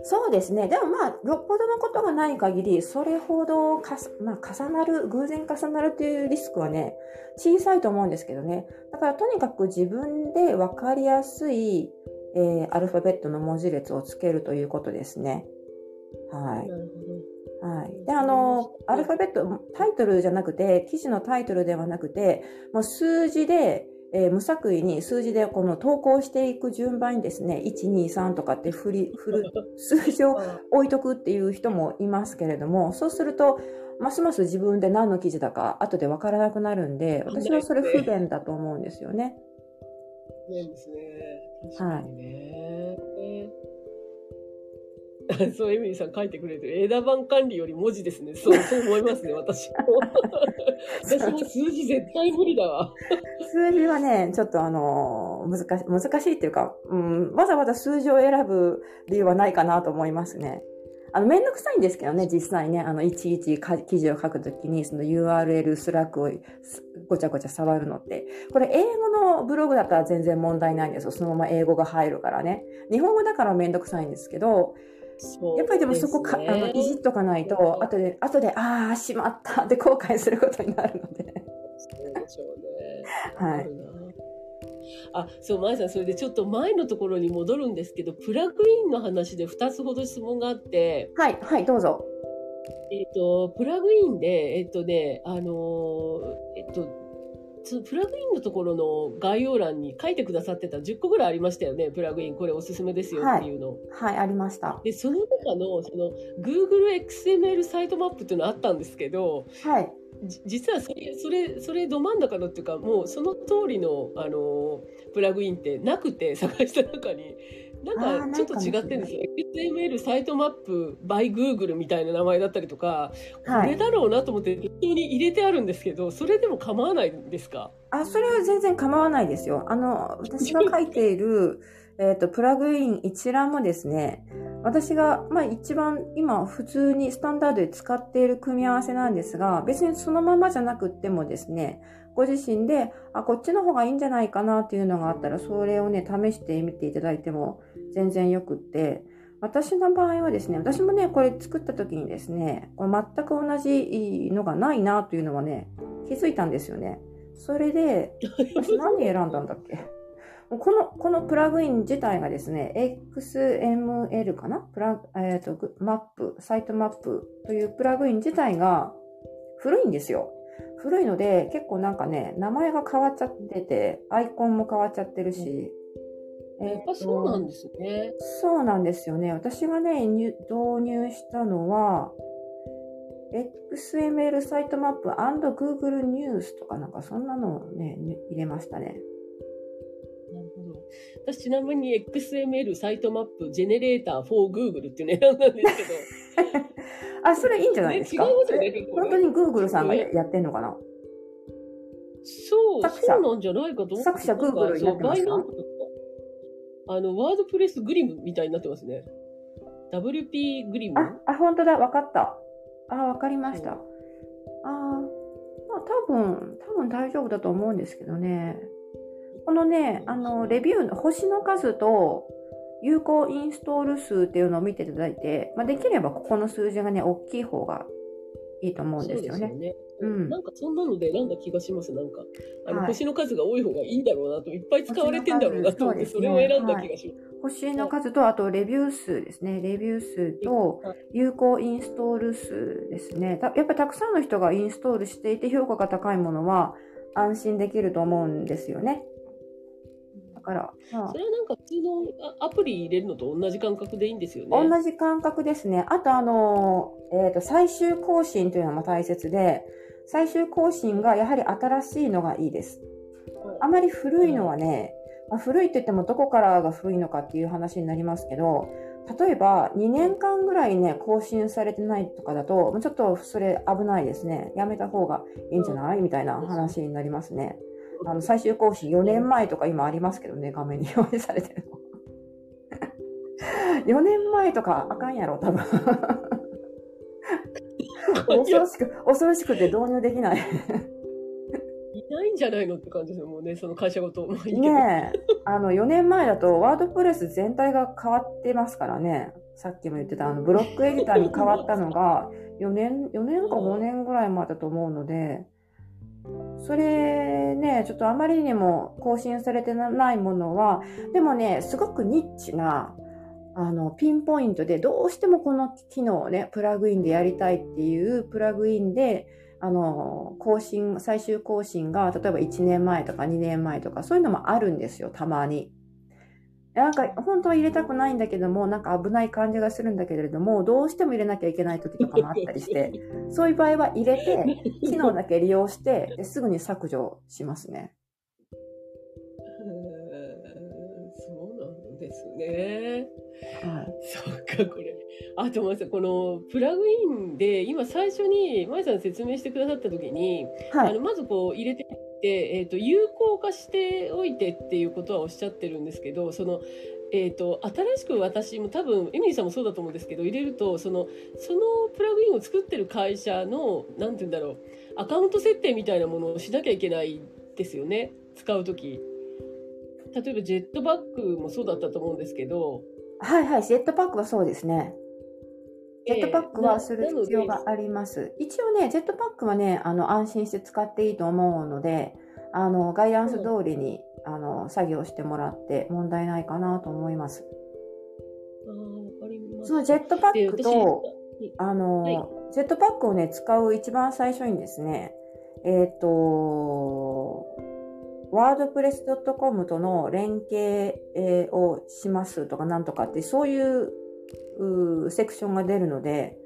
そうですね。でもまあ、よっぽどのことがない限り、それほどかす、まあ、重なる、偶然重なるというリスクはね、小さいと思うんですけどね。だからとにかく自分で分かりやすい、えーアルファベットの文字列をつけるということですね。はい。はい。で、あの、アルファベット、タイトルじゃなくて、記事のタイトルではなくて、もう数字で、えー無作為に数字でこの投稿していく順番にですね、1、2、3とかって振り、振る、数字を。置いとくっていう人もいますけれども、そうすると、ますます自分で何の記事だか後で分からなくなるんで、私はそれ不便だと思うんですよね。ねですね。確かにね。<laughs> そう、エミリーさん書いてくれてる。枝番管理より文字ですね。そう、そう思いますね、私も。<laughs> 私も数字絶対無理だわ。数字はね、ちょっとあの、難し、難しいっていうか、うん、わざわざ数字を選ぶ理由はないかなと思いますね。あの、めんどくさいんですけどね、実際ね、あの、いちいちか記事を書くときに、その URL、スラックをすごちゃごちゃ触るのって。これ、英語のブログだったら全然問題ないんですよ。そのまま英語が入るからね。日本語だからめんどくさいんですけど、やっぱりでもそこか、ねあの、いじっとかないと、後で、後で、ああ、しまったって <laughs> 後悔することになるので。そうでしょうね。はいあそう、まいさん、それでちょっと前のところに戻るんですけど、プラグインの話で2つほど質問があって、はい、はい、どうぞ。えっ、と、プラグインで、えっ、とね、あのーえっ、と、そのプラグインのところの概要欄に書いてくださってた10個ぐらいありましたよね。プラグイン、これおすすめですよっていうの。はい、ありました。で、その中の、その、Google XML サイトマップっていうのあったんですけど、はい。じ実はそれ、それ、それど真ん中のっていうか、もうその通りの、あのー、プラグインってなくて探した中に、なんかちょっと違ってるんですよ。XML サイトマップ by Google みたいな名前だったりとか、はい。これだろうなと思って適当に入れてあるんですけど、それでも構わないんですか？あ、それは全然構わないですよ。あの、私が書いている、<laughs> えっと、プラグイン一覧もですね、私が、まあ一番今普通にスタンダードで使っている組み合わせなんですが、別にそのままじゃなくってもですね、ご自身で、あ、こっちの方がいいんじゃないかなっていうのがあったら、それをね、試してみていただいても全然よくって、私の場合はですね、私もね、これ作った時にですね、これ全く同じのがないなというのはね、気づいたんですよね。それで、私何選んだんだっけ？この、このプラグイン自体がですね、XML かな？プラ、えっ、と、マップ、サイトマップというプラグイン自体が古いんですよ。古いので、結構なんかね、名前が変わっちゃってて、アイコンも変わっちゃってるし。やっぱそうなんですね。そうなんですよね。私がね、入導入したのは、XML サイトマップ &Google ニュースとかなんかそんなのをね、入れましたね。なるほど。私ちなみに XML サイトマップジェネレーター for Google っていうの選んだんですけど。<laughs> あ、それいいんじゃないですか、ね、違いますよね、本当に Google さんがやってんのかな？そう、そうなんじゃないかと思。作者 Google になってますか？あの、ワードプレスグリムみたいになってますね。WP グリム？あ、あ、本当だ、わかった。あ、わかりました。ああ、まあ多分、多分大丈夫だと思うんですけどね。このね、あの、レビューの星の数と有効インストール数っていうのを見ていただいて、まあ、できればここの数字がね、大きい方がいいと思うんですよね。そうですよね。うん、なんかそんなので選んだ気がします、なんか。あの、はい星の数が多い方がいいんだろうなと、いっぱい使われてんだろうなと思って、そ,、星の数れを選んだ気がします。星の数と、あとレビュー数ですね。レビュー数とはい有効インストール数ですね。たやっぱりたくさんの人がインストールしていて評価が高いものは安心できると思うんですよね。だから、まそれはなんか普通のあアプリ入れるのと同じ感覚でいいんですよね。あ、同じ感覚ですね。あと、あの、えっ、と、最終更新というのも大切で、最終更新がやはり新しいのがいいです。あまり古いのはね、まあ、古いって言ってもどこからが古いのかっていう話になりますけど、例えば2年間ぐらいね、更新されてないとかだと、まあちょっとそれ危ないですね。やめた方がいいんじゃない？みたいな話になりますね。あの、最終更新4年前とか今ありますけどね、画面に表示されてるの。<laughs> 4年前とかあかんやろ、多分。恐ろしく、恐ろしくて導入できない。いないんじゃないのって感じですよ、もうね、その会社ごと。ねえ、あの4年前だとワードプレス全体が変わってますからね。さっきも言ってたあのブロックエディターに変わったのが4年、4年か5年ぐらい前だと思うので、それね、ちょっとあまりにも更新されてないものは、でもね、すごくニッチな、あの、ピンポイントで、どうしてもこの機能をね、プラグインでやりたいっていうプラグインで、あの、更新、最終更新が、例えば1年前とか2年前とか、そういうのもあるんですよ、たまに。なんか、本当は入れたくないんだけども、なんか危ない感じがするんだけれども、どうしても入れなきゃいけない時とかもあったりして、<laughs> そういう場合は入れて、機能だけ利用して、ですぐに削除しますね。そうなんですね。はい。そっか、これ。あ、と思いますこのプラグインで、今最初に、まいさん説明してくださったときに、はい。あのまずこう入れて、えっ、と、有効化しておいてっていうことはおっしゃってるんですけど、その、えっ、と、新しく私も多分、エミリーさんもそうだと思うんですけど、入れると、その、そのプラグインを作ってる会社の、なんて言うんだろう、アカウント設定みたいなものをしなきゃいけないですよね、使うとき。例えば、 Jetpack もそうだったと思うんですけど、はいはい。 Jetpack はそうですね。 Jetpack はする必要があります。一応ね、 Jetpack はね、あの、安心して使っていいと思うので、あの、ガイダンス通りに、あの、作業してもらって問題ないかなと思います。ますその Jetpack でと、私あの、はい Jetpack をね、使う一番最初にですね、えっ、と、wordpress.com との連携えーをしますとかなんとかって、そういううーセクションが出るので、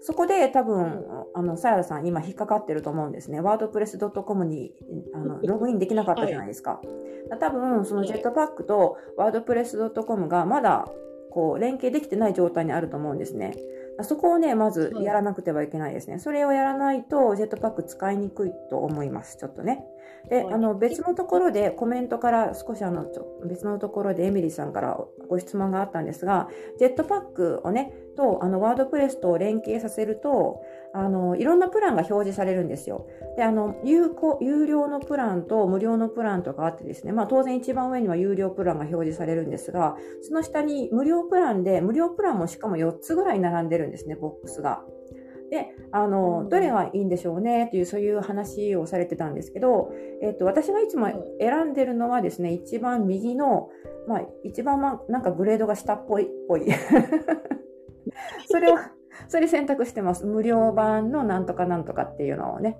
そこで多分、あの、さやらさん今引っかかってると思うんですね。wordpress.com にあのログインできなかったじゃないですか。多分、そのジェットパックと wordpress.com がまだこう連携できてない状態にあると思うんですね。そこをね、まずやらなくてはいけないですね。それをやらないと、ジェットパック使いにくいと思います。ちょっとね。で、はいあの、別のところでコメントから少しあの、別のところでエミリーさんからご質問があったんですが、ジェットパックをね、と、あの、ワードプレスと連携させると、あの、いろんなプランが表示されるんですよ。で、あの、有効、有料のプランと無料のプランとかあってですね、まあ当然一番上には有料プランが表示されるんですが、その下に無料プランで、無料プランもしかも4つぐらい並んでるんですね、ボックスが。で、あうの、んどれがいいんでしょうねっていう、そういう話をされてたんですけど、えっと、私がいつも選んでるのはですね、一番右の、まあ、一番まあ、なんかグレードが下っぽいっぽい。<laughs> それを、それ選択してます。無料版のなんとかなんとかっていうのをね。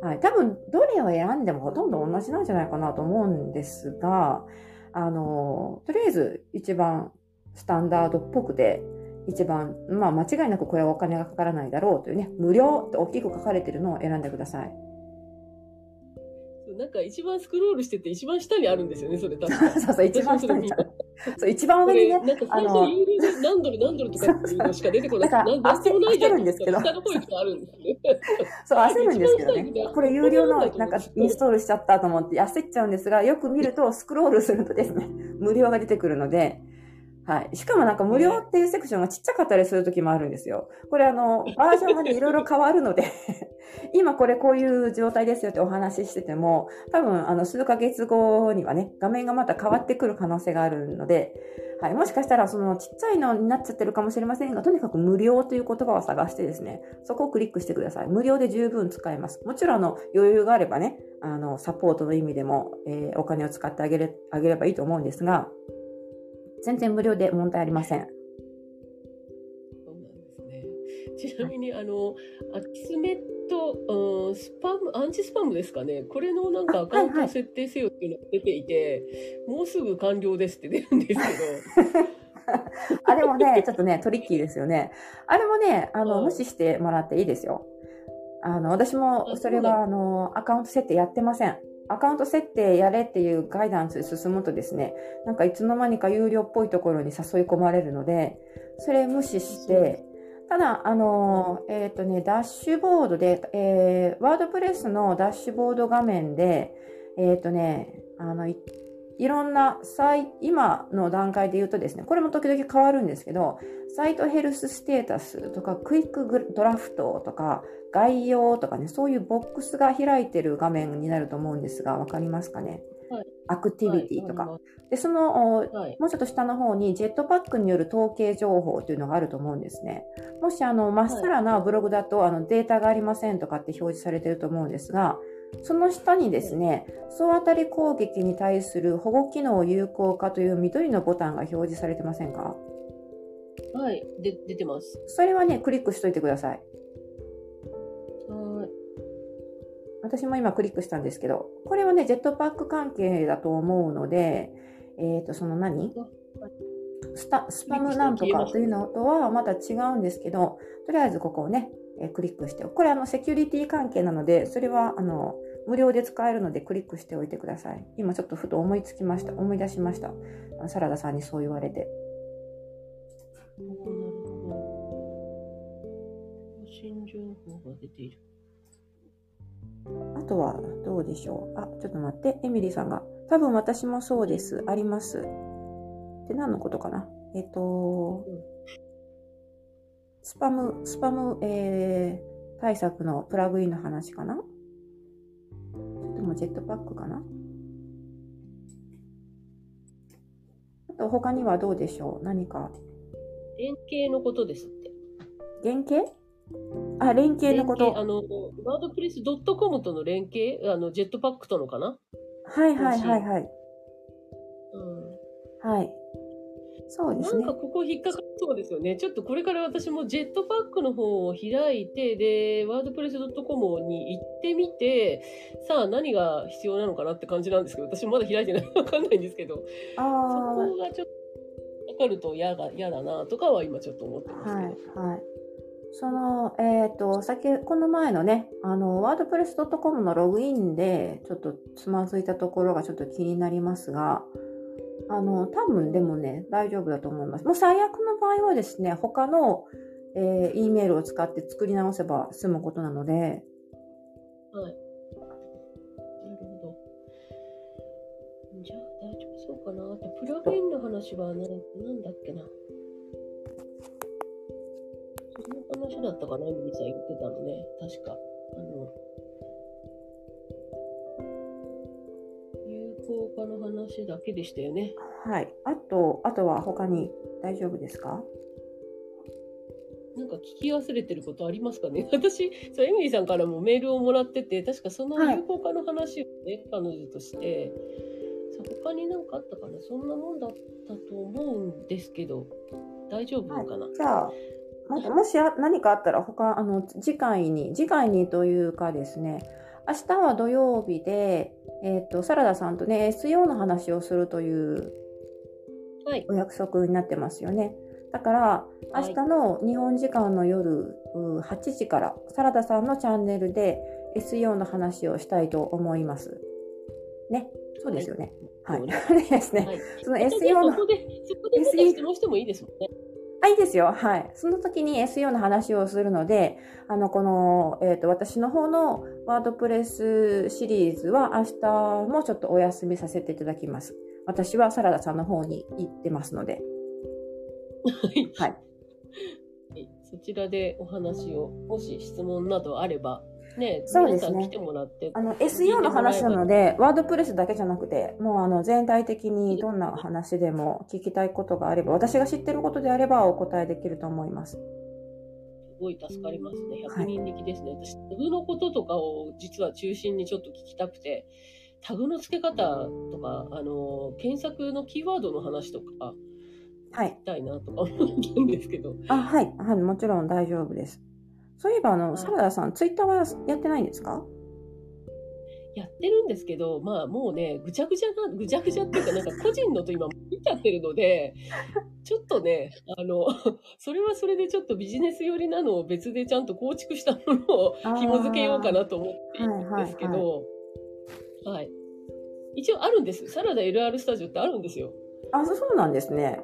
はい。多分、どれを選んでもほとんど同じなんじゃないかなと思うんですが、あの、とりあえず一番スタンダードっぽくて、一番、まあ間違いなくこれはお金がかからないだろうというね、無料って大きく書かれてるのを選んでください。なんか一番スクロールしてて一番下にあるんですよね、それ確か。<laughs> そうそう、一番下に。そう、一番上にね。なんか最初有料で何ドル何ドルとかっていうのしか出てこなくて、なんか焦るんですけど。下の方にあるんですね。そう、焦るんですけどね。<laughs> これ有料のなんかインストールしちゃったと思って焦っちゃうんですが、よく見るとスクロールするとですね、無料が出てくるので、はい。しかもなんか無料っていうセクションがちっちゃかったりするときもあるんですよ。これあの、<laughs> バージョンがね、いろいろ変わるので <laughs> 今これこういう状態ですよってお話ししてても、多分あの、数ヶ月後にはね、画面がまた変わってくる可能性があるので、はい。もしかしたらそのちっちゃいのになっちゃってるかもしれませんが、とにかく無料という言葉を探してですね、そこをクリックしてください。無料で十分使えます。もちろんあの、余裕があればね、あの、サポートの意味でも、えー、お金を使ってあげれ、あげればいいと思うんですが、全然無料で問題ありません。そうなんですね。ちなみに、あの、アキスメット、うん、スパム、アンチスパムですかね。これのなんかアカウント設定せよっていうのが出ていて、はいはい、もうすぐ完了ですって出るんですけど。<laughs> あれもね、ちょっとね、トリッキーですよね。あれもね、あの、無視してもらっていいですよ。あの、私も、それは、あの、アカウント設定やってません。アカウント設定やれっていうガイダンスで進むとですね、なんかいつの間にか有料っぽいところに誘い込まれるので、それ無視して、ただ、あの、えっ、ー、とね、ダッシュボードで、えー、ワードプレスのダッシュボード画面で、えっ、ー、とね、あの、いろんなサイ、今の段階で言うとですね、これも時々変わるんですけど、サイトヘルスステータスとか、クイックドラフトとか、概要とかね、そういうボックスが開いてる画面になると思うんですが、わかりますかね、はい、アクティビティとか。はい、で、その、はい、もうちょっと下の方にジェットパックによる統計情報というのがあると思うんですね。もし、あの、まっさらなブログだと、あの、データがありませんとかって表示されてると思うんですが、その下にですね、総当たり攻撃に対する保護機能有効化という緑のボタンが表示されてませんか？はい、で出てます。それはね、クリックしといてください。私も今クリックしたんですけど、これはね、ジェットパック関係だと思うので、えっ、ー、と、その何？スタスパムなんとかというのとはまた違うんですけど、とりあえずここをね、え、クリックして、これあのセキュリティ関係なので、それはあの無料で使えるのでクリックしておいてください。今ちょっとふと思いつきました。思い出しました。サラダさんにそう言われて。なるほど。新情報が出ている。あとはどうでしょうあ、ちょっと待って。エミリーさんが。多分私もそうです。あります。で、何のことかなえっ、と、スパム、スパム、えー、対策のプラグインの話かなちょっともジェットパックかなあと他にはどうでしょう何か。連携のことですって。連携あ、連携のこと。あの、ワードプレス .com との連携？あの、ジェットパックとのかな？はいはいはいはい。うん。はい。そうですね。なんかここ引っかかりそうですよね。ちょっとこれから私もジェットパックの方を開いて、で、ワードプレス .com に行ってみて、さあ何が必要なのかなって感じなんですけど、私もまだ開いてないわかんないんですけど、あそこがちょっとわかると嫌だ、嫌だなとかは今ちょっと思ってますけど。はい、はい。その、えっ、ー、と、先、この前のね、あの、ワードプレス .com のログインで、ちょっとつまずいたところがちょっと気になりますが、あの、多分でもね、大丈夫だと思います。もう最悪の場合はですね、他の、えー、E メールを使って作り直せば済むことなので、はい。なるほど。じゃあ大丈夫そうかな。あと、プラグインの話は何、なんだっけな。その話だったかな、みさん言ってたのね。確か。あの、有効化の話だけでしたよね。はい。あと、あとは他に大丈夫ですか？なんか聞き忘れてることありますかね？<laughs> 私、そうエミリーさんからもメールをもらってて、確かその有効化の話をね、はい、彼女として、他に何かあったかな？そんなもんだったと思うんですけど、大丈夫かな、はい、じゃあ、またもし何かあったら他、あの、次回に、次回にというかですね、明日は土曜日で、えっ、ー、と、サラダさんとね、SEO の話をするというお約束になってますよね。だから、はい明日の日本時間の夜う8時から、サラダさんのチャンネルで SEO の話をしたいと思います。ね。そうですよね。はい。<laughs> そうですね。はい。その SEO のそ、こで、そこで質問してもいいですもんね。あ、いいですよ。はい。その時に SEO の話をするので、あの、この、えっ、と、私の方のワードプレスシリーズは明日もちょっとお休みさせていただきます。私はサラダさんの方に行ってますので。はいはい。<laughs> <laughs> そちらでお話を、もし質問などあれば、ね、そうですね来てもらって、あの、SEO の話なので、ワードプレスだけじゃなくて、もうあの、全体的にどんな話でも聞きたいことがあれば、私が知ってることであればお答えできると思います。すごい助かりますね。100はい人力ですね。私、タグのこととかを実は中心にちょっと聞きたくて、タグの付け方とか、あの、検索のキーワードの話とか、はい。たいなとか思ったんですけど、あ、はい。はい。もちろん大丈夫です。そういえば、あの、はいサラダさん、ツイッターはやってないんですか？やってるんですけど、まあもうね、ぐちゃぐちゃな、ぐちゃぐちゃっていうか、なんか個人のと今見ちゃってるので、<laughs> ちょっとね、あの、それはそれでちょっとビジネス寄りなのを別でちゃんと構築したものを紐付けようかなと思っているんですけど、はい。一応あるんです。サラダ LR スタジオってあるんですよ。あ、そそうなんですね。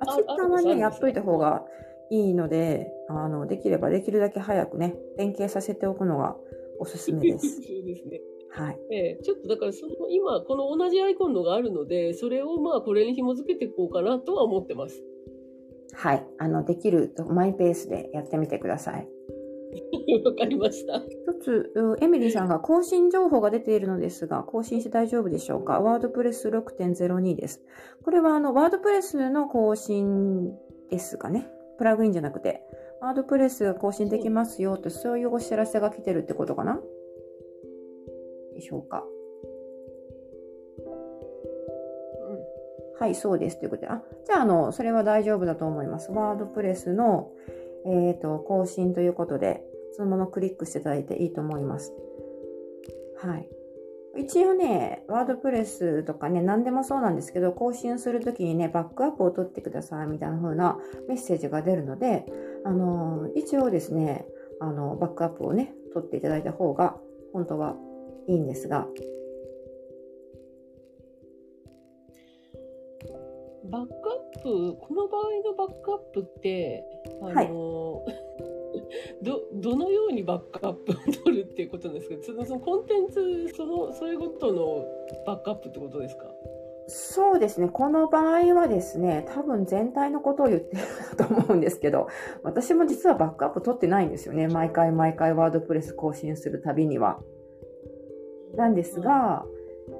ああツイッターはね、やっといた方がいいので、あの、できればできるだけ早くね、連携させておくのがおすすめで <laughs> そうす。ですね。はい。ええちょっとだからその今この同じアイコンのがあるので、それをまあこれに紐付けていこうかなとは思ってます。はい。あの、できると、マイペースでやってみてください。<laughs> わかりました。一つ、うエミリーさんが更新情報が出ているのですが、更新して大丈夫でしょうか？ワードプレス6.02です。これは、あの、ワードプレスの更新ですかね？プラグインじゃなくて、ワードプレス更新できますよと、そういうお知らせが来てるってことかな？でしょうか。はい、そうです。ということで。あ、じゃあ、あの、それは大丈夫だと思います。ワードプレスの、えっ、と、更新ということで、そのままクリックしていただいていいと思います。はい。一応ね、ワードプレスとかね、何でもそうなんですけど、更新するときにね、バックアップを取ってくださいみたいな風なメッセージが出るので、あの、一応ですね、あの、バックアップをね、取っていただいた方が、本当はいいんですが、バックアップ、この場合のバックアップって、あの、はいど、どのようにバックアップを取るっていうことなんですか？その、そのコンテンツ、その、それごとのバックアップってことですか？そうですね。この場合はですね、多分全体のことを言ってると思うんですけど、私も実はバックアップ取ってないんですよね。毎回毎回ワードプレス更新するたびには。なんですが、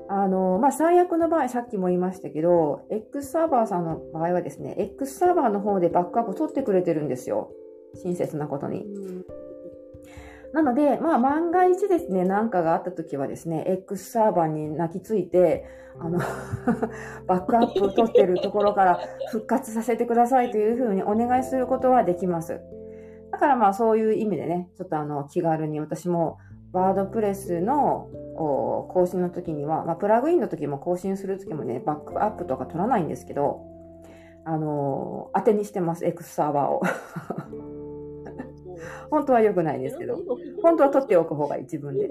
あの、まあ、最悪の場合、さっきも言いましたけど、X サーバーさんの場合はですね、X サーバーの方でバックアップ取ってくれてるんですよ。親切なことに。うんなので、まあ、万が一ですね、何かがあった時はですね、X サーバーに泣きついて、あの、バックアップを取ってるところから <laughs> 復活させてくださいというふうにお願いすることはできます。だからまあ、そういう意味でね、ちょっとあの、気軽に私も、ワードプレスのお更新の時には、まあ、プラグインの時も更新する時もね、バックアップとか取らないんですけど、あの当てにしてます、X サーバーを。<laughs> 本当は良くないですけど。本当は取っておく方が自分で。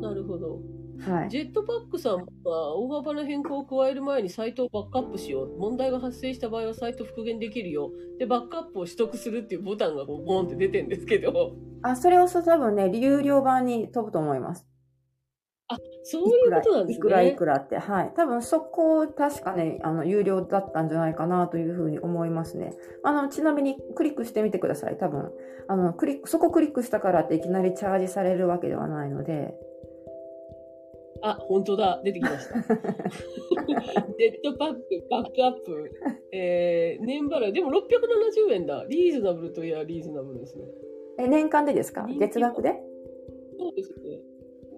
なるほど。はい。ジェットパックさんは大幅な変更を加える前にサイトをバックアップしよう。問題が発生した場合はサイト復元できるよ。で、バックアップを取得するっていうボタンがこうボーンって出てるんですけど。あ、それを多分ね、有料版に飛ぶと思います。そういうことなんですね。いくらいくらって。はい。多分そこ、確かね、あの、有料だったんじゃないかなというふうに思いますね。あの、ちなみにクリックしてみてください。多分、あの、クリック、そこクリックしたからっていきなりチャージされるわけではないので、あ、本当だ。出てきました。<laughs> ジェットパック、バックアップ、えー、年払い。でも670円だ。リーズナブルといえばリーズナブルですね。え、年間でですか？月額で？そうですね。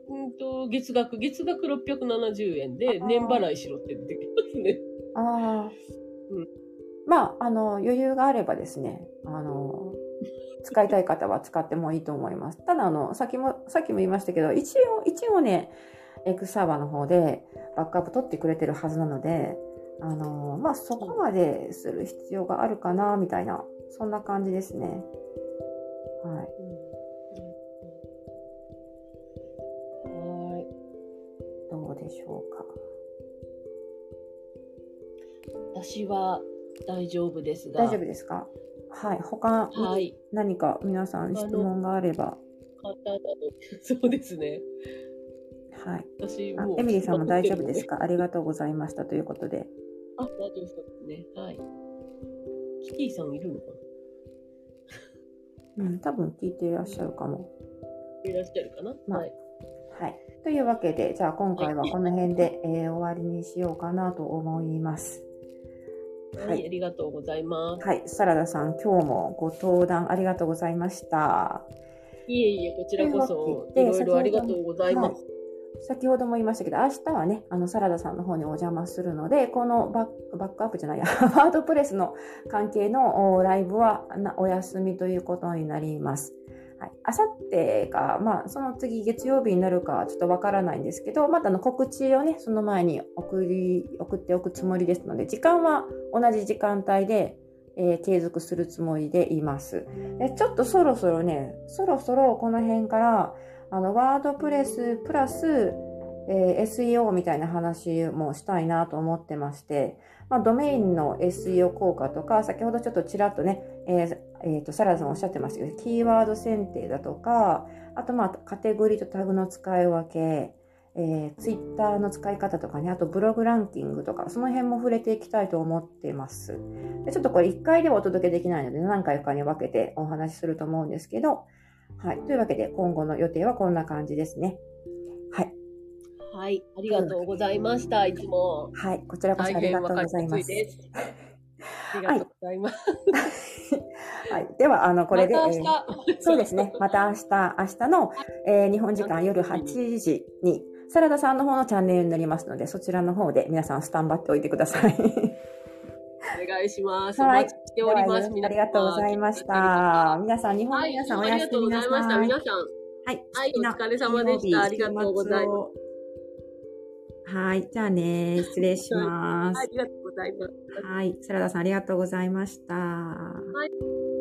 うんと、月額、月額670円で年払いしろって出てきますね。ああ。うんまあ、あの、余裕があればですね、あの、使いたい方は使ってもいいと思います。ただ、あの、さっきも、さっきも言いましたけど、一応、一応ね、X サーバーの方でバックアップ取ってくれてるはずなので、あのーまあ、そこまでする必要があるかな、みたいな、そんな感じですね。はい。はい。しょうか？私は大丈夫ですが。大丈夫ですか？はい。他、はい。何か皆さん質問があれば。<laughs> そうですね。はい。私もエミリーさんも大丈夫ですか？ありがとうございましたということで。あ、大丈夫ですね。はい。キティさんいるのかな？うん、多分聞いていらっしゃるかも。いらっしゃるかな、まあはい。はい。というわけで、じゃあ今回はこの辺で、えー終わりにしようかなと思います。はい、はいありがとうございます。はい。サラダさん、今日もご登壇ありがとうございました。いえいえ、こちらこそ、いろいろありがとうございます。先ほども言いましたけど、明日はね、あの、サラダさんの方にお邪魔するので、このバック、バックアップじゃないや、<laughs> ワードプレスの関係のおライブはなお休みということになります。はい。あさってか、まあ、その次月曜日になるかちょっとわからないんですけど、またの告知をね、その前に送り、送っておくつもりですので、時間は同じ時間帯で、えー継続するつもりでいます。でちょっとそろそろね、そろそろこの辺から、あの、ワードプレスプラス、えー SEO みたいな話もしたいなと思ってまして、まあ、ドメインの SEO 効果とか、先ほどちょっとちらっとね、えーえーと、サラダさんおっしゃってましたけど、キーワード選定だとか、あとまあ、カテゴリーとタグの使い分け、えー、ツイッターの使い方とかね、あとブログランキングとか、その辺も触れていきたいと思っています。でちょっとこれ1回ではお届けできないので、何回かに分けてお話しすると思うんですけど、はい。というわけで、今後の予定はこんな感じですね。はい。はい、ありがとうございました。いつも。はい。こちらこそありがとうございます。<laughs> ありがとうございます。はい。では、あの、これで、また明えー日。そうですね。また明日、明日の、えー日本時間夜8時に、サラダさんの方のチャンネルになりますので、そちらの方で皆さんスタンバっておいてください。お願いします。おはいしております。ありがとうございました。皆さん、日本のはい、皆さんおありがとうやすみなございました。さい。皆さん。はい。はいお疲れ様でしたありがとうございますす。はい。じゃあね、失礼します。ありがとうございます。はい。サラダさんありがとうございました。はい